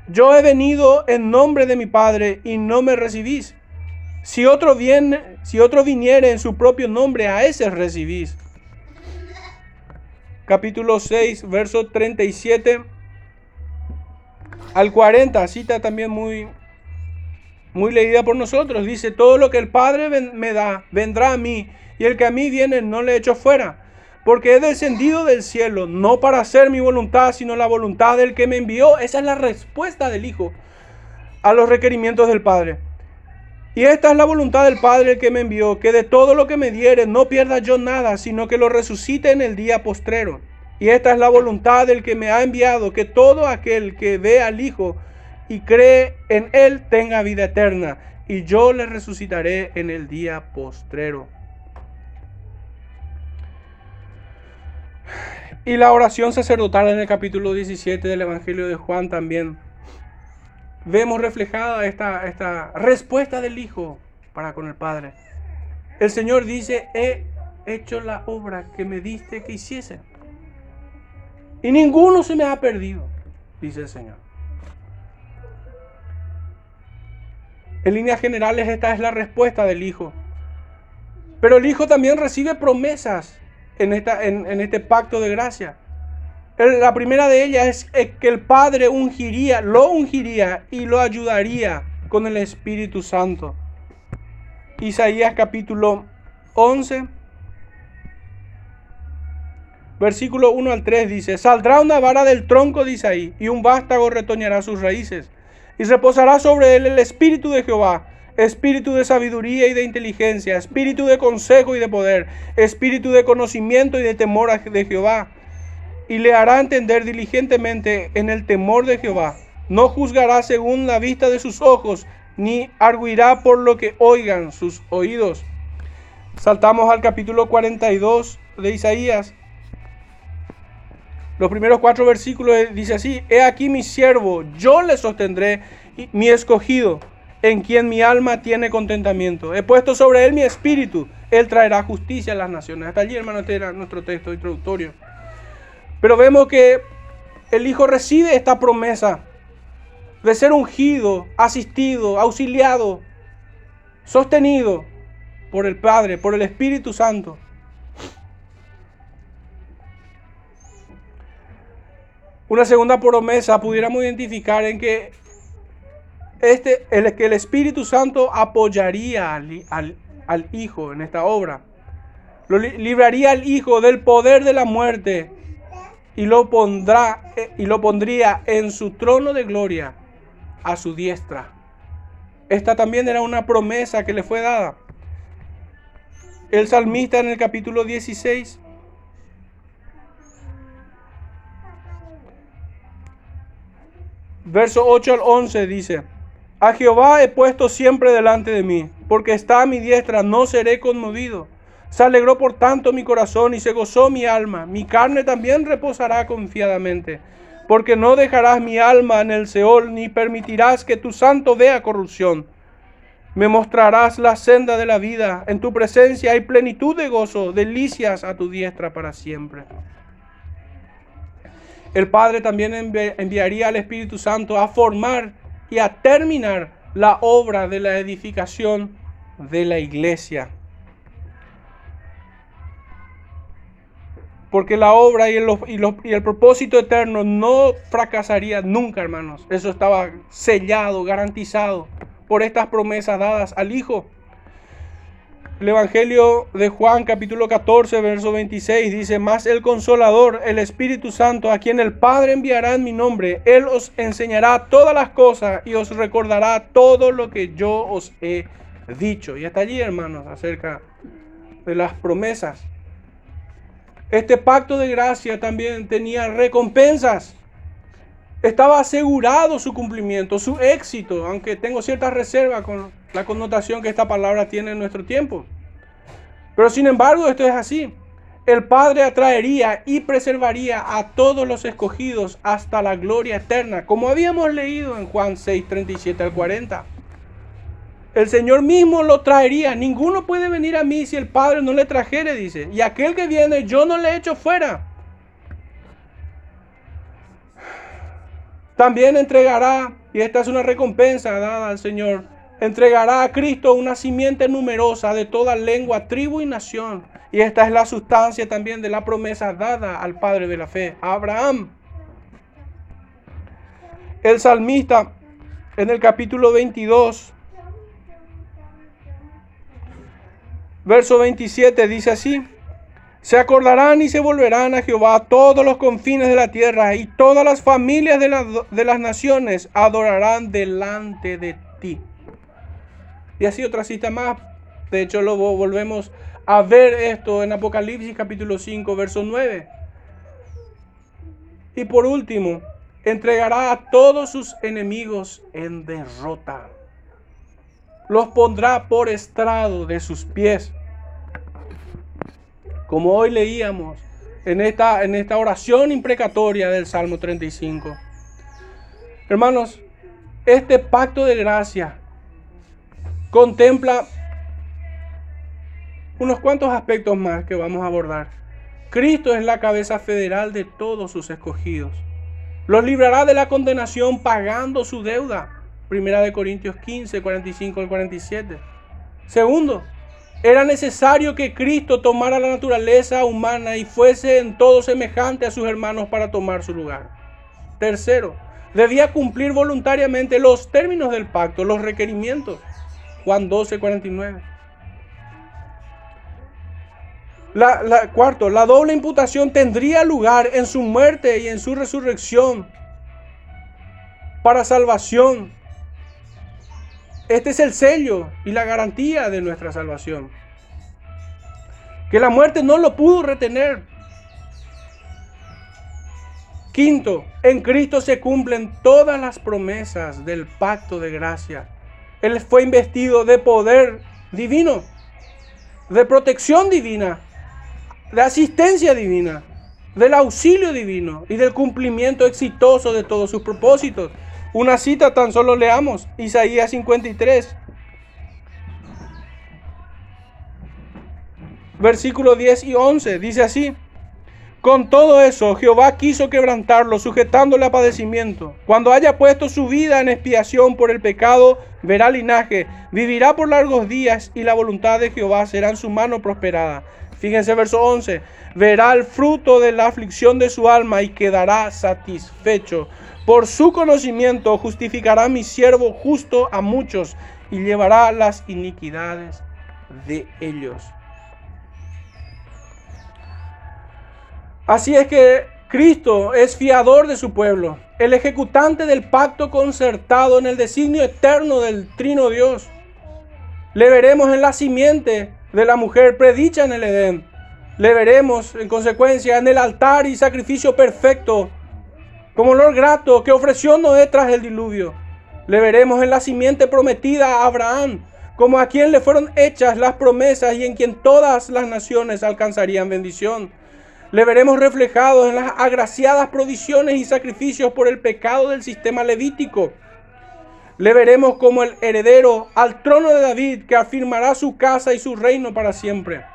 yo he venido en nombre de mi Padre y no me recibís. Si otro, viene, si otro viniere en su propio nombre, a ese recibís. Capítulo 6, verso 37 al 40, cita también muy, muy leída por nosotros. Dice, todo lo que el Padre me da, vendrá a mí, y el que a mí viene no le echo fuera. Porque he descendido del cielo, no para hacer mi voluntad, sino la voluntad del que me envió. Esa es la respuesta del Hijo a los requerimientos del Padre. Y esta es la voluntad del Padre el que me envió, que de todo lo que me diere no pierda yo nada, sino que lo resucite en el día postrero. Y esta es la voluntad del que me ha enviado, que todo aquel que ve al Hijo y cree en Él tenga vida eterna, y yo le resucitaré en el día postrero. Y la oración sacerdotal en el capítulo 17 del Evangelio de Juan también vemos reflejada esta, esta respuesta del Hijo para con el Padre. El Señor dice, he hecho la obra que me diste que hiciese. Y ninguno se me ha perdido, dice el Señor. En líneas generales esta es la respuesta del Hijo. Pero el Hijo también recibe promesas en, esta, en, este pacto de gracia. La primera de ellas es que el Padre ungiría, lo ungiría y lo ayudaría con el Espíritu Santo. Isaías capítulo 11, versículo 1 al 3 dice, saldrá una vara del tronco de Isaí y un vástago retoñará sus raíces y reposará sobre él el Espíritu de Jehová, espíritu de sabiduría y de inteligencia, espíritu de consejo y de poder, espíritu de conocimiento y de temor de Jehová y le hará entender diligentemente en el temor de Jehová. No juzgará según la vista de sus ojos, ni arguirá por lo que oigan sus oídos. Saltamos al capítulo 42 de Isaías. Los primeros cuatro versículos dice así, He aquí mi siervo, yo le sostendré, mi escogido, en quien mi alma tiene contentamiento. He puesto sobre él mi espíritu, él traerá justicia a las naciones. Hasta allí, hermano, este era nuestro texto introductorio. Pero vemos que el Hijo recibe esta promesa de ser ungido, asistido, auxiliado, sostenido por el Padre, por el Espíritu Santo. Una segunda promesa pudiéramos identificar en que, este, el, que el Espíritu Santo apoyaría al, Hijo en esta obra. Lo libraría al Hijo del poder de la muerte y lo pondrá eh, y lo pondría en su trono de gloria a su diestra. Esta también era una promesa que le fue dada. El salmista en el capítulo 16 Verso 8 al 11 dice, A Jehová he puesto siempre delante de mí, porque está a mi diestra, no seré conmovido. Se alegró por tanto mi corazón y se gozó mi alma. Mi carne también reposará confiadamente, porque no dejarás mi alma en el Seol, ni permitirás que tu santo vea corrupción. Me mostrarás la senda de la vida. En tu presencia hay plenitud de gozo, delicias a tu diestra para siempre. El Padre también enviaría al Espíritu Santo a formar y a terminar la obra de la edificación de la iglesia. Porque la obra y el, y, el, propósito eterno no fracasaría nunca, hermanos. Eso estaba sellado, garantizado por estas promesas dadas al Hijo. El Evangelio de Juan capítulo 14, verso 26 dice, Mas el consolador, el Espíritu Santo, a quien el Padre enviará en mi nombre, Él os enseñará todas las cosas y os recordará todo lo que yo os he dicho. Y hasta allí, hermanos, acerca de las promesas este pacto de gracia también tenía recompensas. Estaba asegurado su cumplimiento, su éxito, aunque tengo cierta reserva con la connotación que esta palabra tiene en nuestro tiempo. Pero sin embargo, esto es así. El Padre atraería y preservaría a todos los escogidos hasta la gloria eterna, como habíamos leído en Juan 6, 37 al 40. El Señor mismo lo traería. Ninguno puede venir a mí si el Padre no le trajere, dice. Y aquel que viene, yo no le echo fuera. También entregará, y esta es una recompensa dada al Señor, entregará a Cristo una simiente numerosa de toda lengua, tribu y nación. Y esta es la sustancia también de la promesa dada al Padre de la fe, Abraham. El salmista en el capítulo 22 Verso 27 dice así. Se acordarán y se volverán a Jehová todos los confines de la tierra y todas las familias de, de las naciones adorarán delante de ti. Y así otra cita más. De hecho, lo volvemos a ver esto en Apocalipsis capítulo 5, verso 9. Y por último, entregará a todos sus enemigos en derrota. Los pondrá por estrado de sus pies como hoy leíamos en esta, en esta oración imprecatoria del Salmo 35. Hermanos, este pacto de gracia contempla unos cuantos aspectos más que vamos a abordar. Cristo es la cabeza federal de todos sus escogidos. Los librará de la condenación pagando su deuda. Primera de Corintios 15, 45 al 47. Segundo, era necesario que Cristo tomara la naturaleza humana y fuese en todo semejante a sus hermanos para tomar su lugar. Tercero, debía cumplir voluntariamente los términos del pacto, los requerimientos. Juan 12, 49. La, cuarto, la doble imputación tendría lugar en su muerte y en su resurrección para salvación. Este es el sello y la garantía de nuestra salvación. Que la muerte no lo pudo retener. Quinto, en Cristo se cumplen todas las promesas del pacto de gracia. Él fue investido de poder divino, de protección divina, de asistencia divina, del auxilio divino y del cumplimiento exitoso de todos sus propósitos. Una cita tan solo leamos, Isaías 53. Versículo 10 y 11, dice así. Con todo eso, Jehová quiso quebrantarlo, sujetándole a padecimiento. Cuando haya puesto su vida en expiación por el pecado, verá linaje, vivirá por largos días y la voluntad de Jehová será en su mano prosperada. Fíjense verso 11, verá el fruto de la aflicción de su alma y quedará satisfecho. Por su conocimiento justificará mi siervo justo a muchos y llevará las iniquidades de ellos. Así es que Cristo es fiador de su pueblo, el ejecutante del pacto concertado en el designio eterno del trino Dios. Le veremos en la simiente de la mujer predicha en el Edén. Le veremos en consecuencia en el altar y sacrificio perfecto, como olor grato que ofreció Noé tras el diluvio. Le veremos en la simiente prometida a Abraham, como a quien le fueron hechas las promesas y en quien todas las naciones alcanzarían bendición le veremos reflejado en las agraciadas provisiones y sacrificios por el pecado del sistema levítico. Le veremos como el heredero al trono de David que afirmará su casa y su reino para siempre.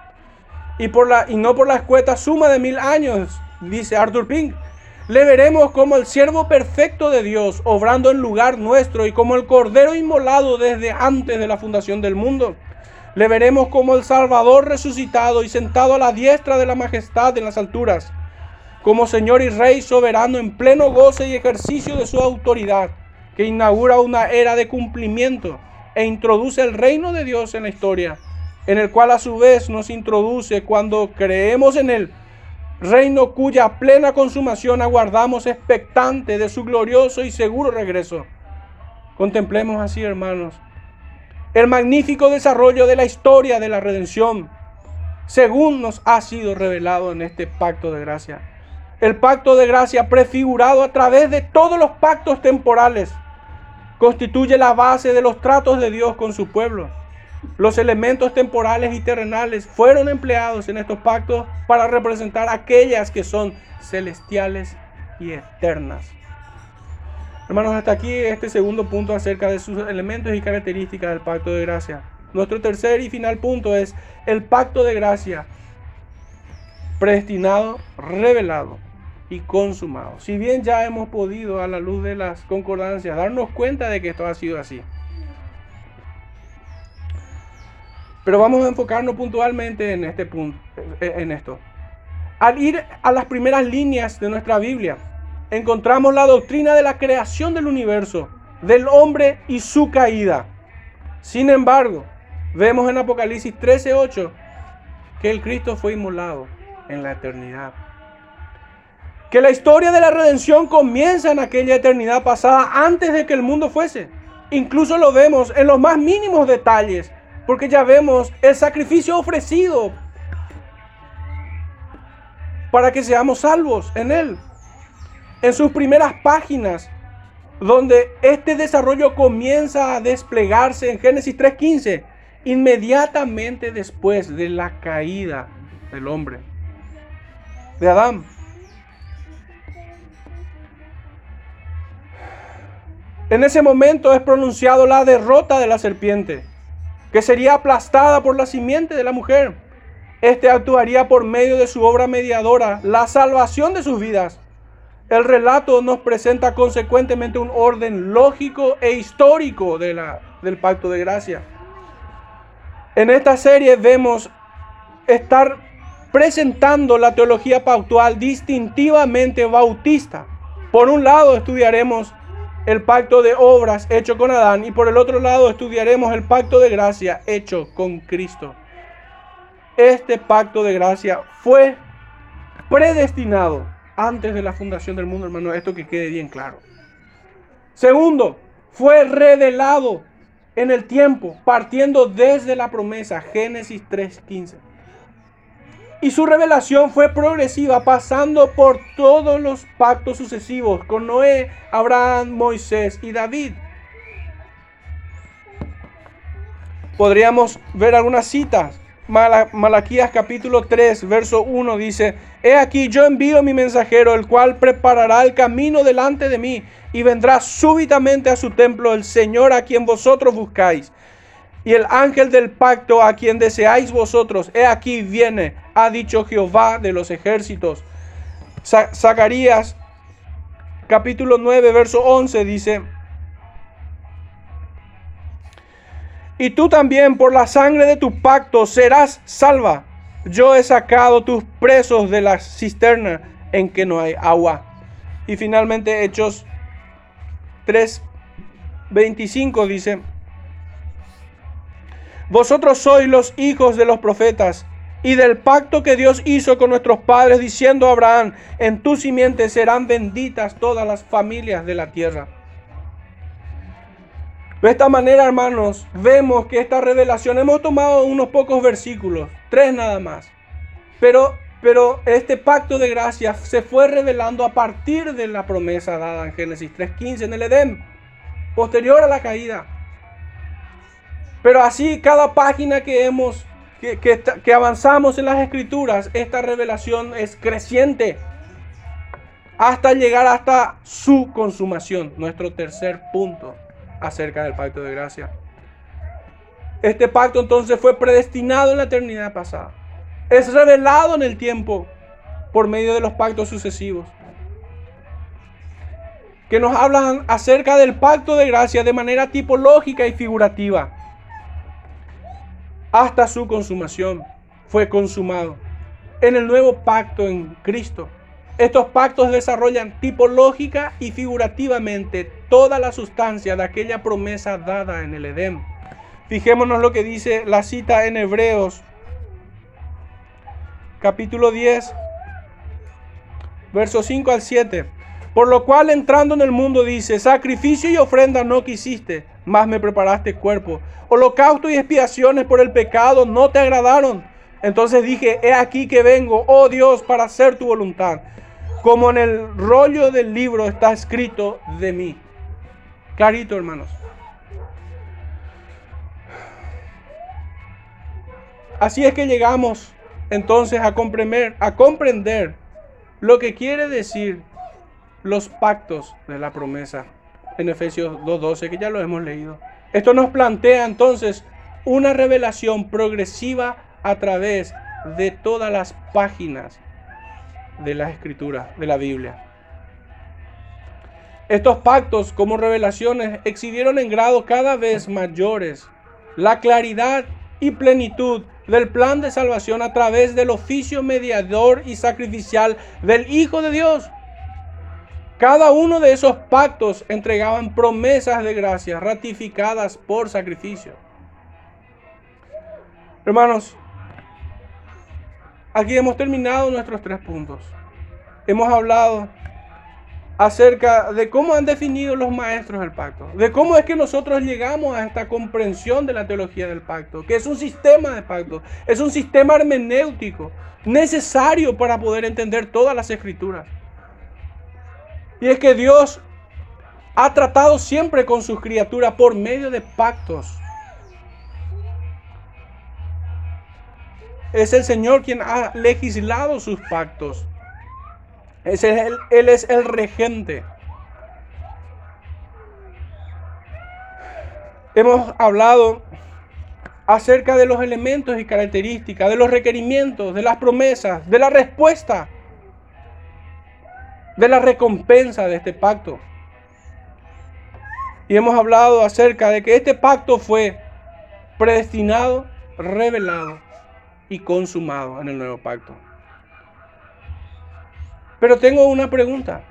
Y, por la, y no por la escueta suma de mil años, dice Arthur Pink. Le veremos como el siervo perfecto de Dios, obrando en lugar nuestro y como el cordero inmolado desde antes de la fundación del mundo. Le veremos como el Salvador resucitado y sentado a la diestra de la majestad en las alturas, como Señor y Rey soberano en pleno goce y ejercicio de su autoridad, que inaugura una era de cumplimiento e introduce el reino de Dios en la historia, en el cual a su vez nos introduce cuando creemos en él, reino cuya plena consumación aguardamos expectante de su glorioso y seguro regreso. Contemplemos así, hermanos, el magnífico desarrollo de la historia de la redención, según nos ha sido revelado en este pacto de gracia. El pacto de gracia prefigurado a través de todos los pactos temporales constituye la base de los tratos de Dios con su pueblo. Los elementos temporales y terrenales fueron empleados en estos pactos para representar aquellas que son celestiales y eternas. Hermanos, hasta aquí este segundo punto acerca de sus elementos y características del pacto de gracia. Nuestro tercer y final punto es el pacto de gracia predestinado, revelado y consumado. Si bien ya hemos podido a la luz de las concordancias darnos cuenta de que esto ha sido así. Pero vamos a enfocarnos puntualmente en este punto, en esto. Al ir a las primeras líneas de nuestra Biblia, encontramos la doctrina de la creación del universo, del hombre y su caída. Sin embargo, vemos en Apocalipsis 13:8 que el Cristo fue inmolado en la eternidad. Que la historia de la redención comienza en aquella eternidad pasada antes de que el mundo fuese. Incluso lo vemos en los más mínimos detalles, porque ya vemos el sacrificio ofrecido para que seamos salvos en él en sus primeras páginas, donde este desarrollo comienza a desplegarse en Génesis 3.15, inmediatamente después de la caída del hombre, de Adán. En ese momento es pronunciado la derrota de la serpiente, que sería aplastada por la simiente de la mujer. Este actuaría por medio de su obra mediadora, la salvación de sus vidas. El relato nos presenta consecuentemente un orden lógico e histórico de la, del pacto de gracia. En esta serie vemos estar presentando la teología pactual distintivamente bautista. Por un lado estudiaremos el pacto de obras hecho con Adán y por el otro lado estudiaremos el pacto de gracia hecho con Cristo. Este pacto de gracia fue predestinado antes de la fundación del mundo, hermano. Esto que quede bien claro. Segundo, fue revelado en el tiempo, partiendo desde la promesa, Génesis 3.15. Y su revelación fue progresiva, pasando por todos los pactos sucesivos con Noé, Abraham, Moisés y David. Podríamos ver algunas citas. Malaquías capítulo 3, verso 1 dice, He aquí yo envío mi mensajero, el cual preparará el camino delante de mí, y vendrá súbitamente a su templo el Señor a quien vosotros buscáis. Y el ángel del pacto a quien deseáis vosotros, he aquí viene, ha dicho Jehová de los ejércitos. Zacarías capítulo 9, verso 11 dice, y tú también por la sangre de tu pacto serás salva. Yo he sacado tus presos de la cisterna en que no hay agua. Y finalmente Hechos 3:25 dice, vosotros sois los hijos de los profetas y del pacto que Dios hizo con nuestros padres, diciendo a Abraham, en tu simiente serán benditas todas las familias de la tierra. De esta manera, hermanos, vemos que esta revelación, hemos tomado unos pocos versículos, tres nada más, pero, pero este pacto de gracia se fue revelando a partir de la promesa dada en Génesis 3.15 en el Edén, posterior a la caída. Pero así cada página que hemos, que, que avanzamos en las escrituras, esta revelación es creciente hasta llegar hasta su consumación, nuestro tercer punto acerca del pacto de gracia. Este pacto entonces fue predestinado en la eternidad pasada. Es revelado en el tiempo por medio de los pactos sucesivos. Que nos hablan acerca del pacto de gracia de manera tipológica y figurativa. Hasta su consumación fue consumado. En el nuevo pacto en Cristo estos pactos desarrollan tipológica y figurativamente toda la sustancia de aquella promesa dada en el Edén. Fijémonos lo que dice la cita en Hebreos, capítulo 10, versos 5 al 7. Por lo cual entrando en el mundo dice, sacrificio y ofrenda no quisiste, mas me preparaste cuerpo. Holocausto y expiaciones por el pecado no te agradaron. Entonces dije, he aquí que vengo, oh Dios, para hacer tu voluntad como en el rollo del libro está escrito de mí. Clarito, hermanos. Así es que llegamos entonces a comprender, a comprender lo que quiere decir los pactos de la promesa en Efesios 2.12, que ya lo hemos leído. Esto nos plantea entonces una revelación progresiva a través de todas las páginas de la escritura, de la Biblia. Estos pactos como revelaciones exhibieron en grado cada vez mayores la claridad y plenitud del plan de salvación a través del oficio mediador y sacrificial del Hijo de Dios. Cada uno de esos pactos entregaban promesas de gracia ratificadas por sacrificio. Hermanos, Aquí hemos terminado nuestros tres puntos. Hemos hablado acerca de cómo han definido los maestros el pacto, de cómo es que nosotros llegamos a esta comprensión de la teología del pacto, que es un sistema de pacto, es un sistema hermenéutico necesario para poder entender todas las escrituras. Y es que Dios ha tratado siempre con sus criaturas por medio de pactos. Es el Señor quien ha legislado sus pactos. Él es el regente. hemos hablado acerca de los elementos y características, de los requerimientos, de las promesas, de la respuesta, de la recompensa de este pacto. Y hemos hablado acerca de que este pacto fue predestinado, revelado y consumado en el nuevo pacto. Pero tengo una pregunta.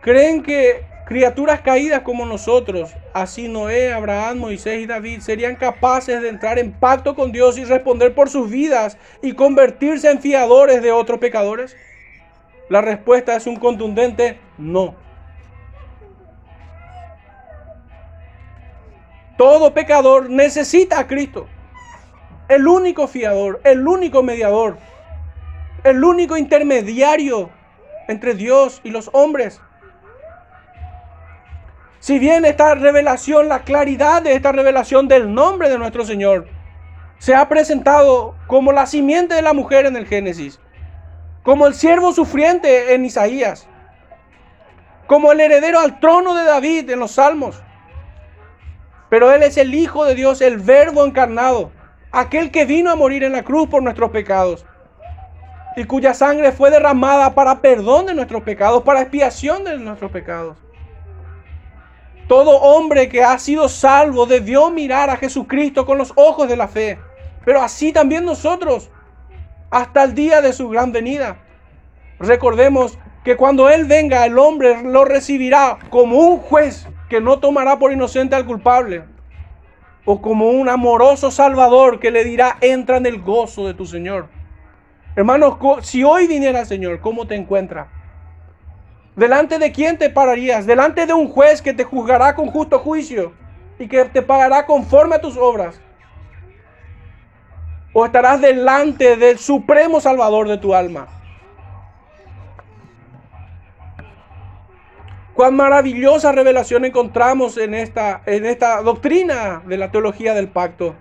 ¿Creen que criaturas caídas como nosotros, así Noé, Abraham, Moisés y David, serían capaces de entrar en pacto con Dios y responder por sus vidas y convertirse en fiadores de otros pecadores? La respuesta es un contundente no. Todo pecador necesita a Cristo. El único fiador, el único mediador, el único intermediario entre Dios y los hombres. Si bien esta revelación, la claridad de esta revelación del nombre de nuestro Señor, se ha presentado como la simiente de la mujer en el Génesis, como el siervo sufriente en Isaías, como el heredero al trono de David en los Salmos, pero Él es el Hijo de Dios, el Verbo encarnado, aquel que vino a morir en la cruz por nuestros pecados y cuya sangre fue derramada para perdón de nuestros pecados, para expiación de nuestros pecados. Todo hombre que ha sido salvo debió mirar a Jesucristo con los ojos de la fe, pero así también nosotros, hasta el día de su gran venida. Recordemos que cuando Él venga, el hombre lo recibirá como un juez que no tomará por inocente al culpable, o como un amoroso Salvador que le dirá, entra en el gozo de tu Señor. Hermanos, si hoy viniera el Señor, ¿cómo te encuentra? ¿Delante de quién te pararías? Delante de un juez que te juzgará con justo juicio y que te pagará conforme a tus obras. ¿O estarás delante del supremo Salvador de tu alma? Cuán maravillosa revelación encontramos en esta, en esta doctrina de la teología del pacto,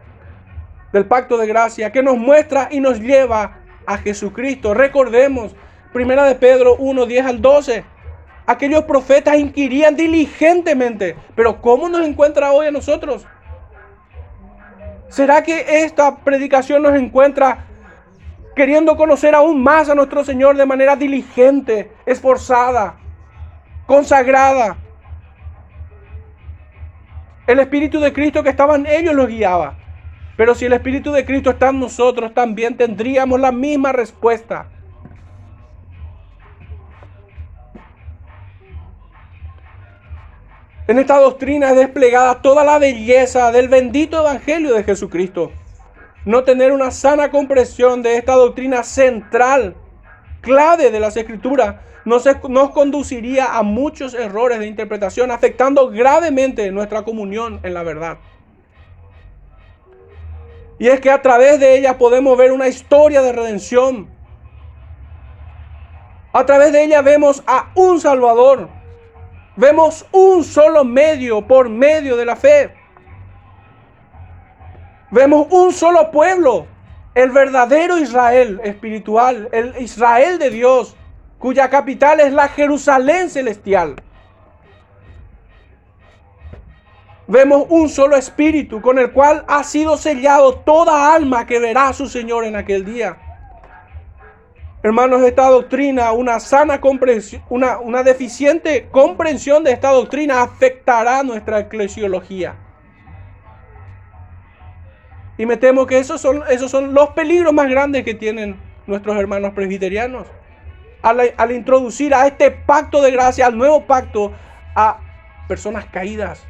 del pacto de gracia, que nos muestra y nos lleva a Jesucristo. Recordemos, primera de Pedro 1, 10 al 12. Aquellos profetas inquirían diligentemente, pero ¿cómo nos encuentra hoy a nosotros? ¿Será que esta predicación nos encuentra queriendo conocer aún más a nuestro Señor de manera diligente, esforzada? consagrada. El Espíritu de Cristo que estaba en ellos los guiaba. Pero si el Espíritu de Cristo está en nosotros, también tendríamos la misma respuesta. En esta doctrina es desplegada toda la belleza del bendito Evangelio de Jesucristo. No tener una sana comprensión de esta doctrina central, clave de las Escrituras, nos, nos conduciría a muchos errores de interpretación, afectando gravemente nuestra comunión en la verdad. Y es que a través de ella podemos ver una historia de redención. A través de ella vemos a un Salvador. Vemos un solo medio por medio de la fe. Vemos un solo pueblo, el verdadero Israel espiritual, el Israel de Dios, cuya capital es la Jerusalén celestial. Vemos un solo espíritu con el cual ha sido sellado toda alma que verá a su Señor en aquel día. Hermanos, esta doctrina, una sana comprensión, una, una deficiente comprensión de esta doctrina afectará nuestra eclesiología. Y me temo que esos son, esos son los peligros más grandes que tienen nuestros hermanos presbiterianos al, introducir a este pacto de gracia, al nuevo pacto, a personas caídas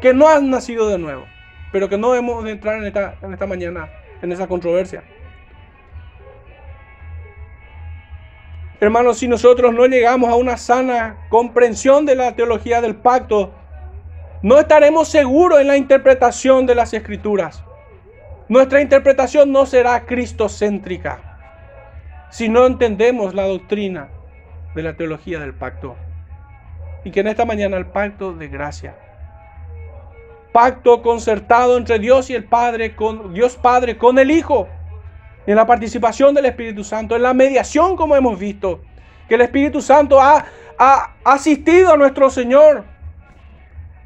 que no han nacido de nuevo, pero que no debemos de entrar en esta, en esta mañana en esa controversia. Hermanos, si nosotros no llegamos a una sana comprensión de la teología del pacto, no estaremos seguros en la interpretación de las escrituras. Nuestra interpretación no será cristocéntrica si no entendemos la doctrina de la teología del pacto. Y que en esta mañana el pacto de gracia, pacto concertado entre Dios y el Padre, con Dios Padre, con el Hijo, en la participación del Espíritu Santo, en la mediación como hemos visto, que el Espíritu Santo ha, ha asistido a nuestro Señor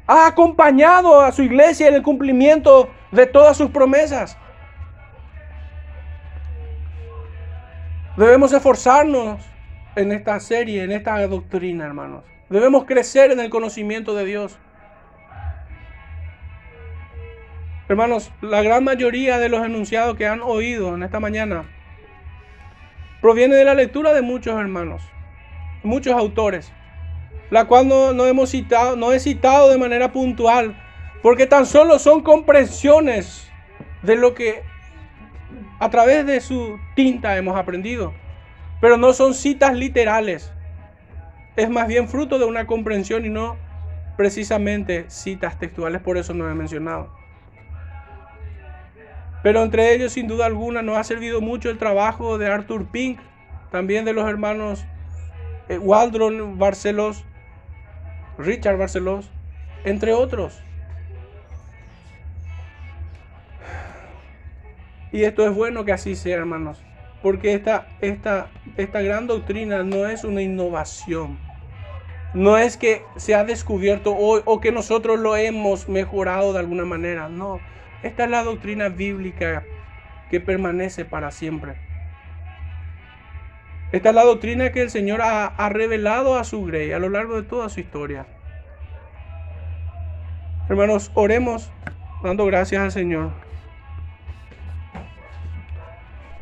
ha acompañado a su iglesia en el cumplimiento de todas sus promesas. Debemos esforzarnos en esta serie, en esta doctrina, hermanos. Debemos crecer en el conocimiento de Dios. Hermanos, la gran mayoría de los enunciados que han oído en esta mañana proviene de la lectura de muchos hermanos, muchos autores, la cual no, hemos citado, no he citado de manera puntual, porque tan solo son comprensiones de lo que a través de su tinta hemos aprendido, pero no son citas literales. Es más bien fruto de una comprensión y no precisamente citas textuales, por eso no he mencionado. Pero entre ellos, sin duda alguna, nos ha servido mucho el trabajo de Arthur Pink, también de los hermanos eh, Waldron Barcelos, Richard Barcelos, entre otros. Y esto es bueno que así sea, hermanos, porque esta, esta, esta gran doctrina no es una innovación. No es que se ha descubierto hoy o que nosotros lo hemos mejorado de alguna manera. No, esta es la doctrina bíblica que permanece para siempre. Esta es la doctrina que el Señor ha, revelado a su grey a lo largo de toda su historia. Hermanos, oremos dando gracias al Señor.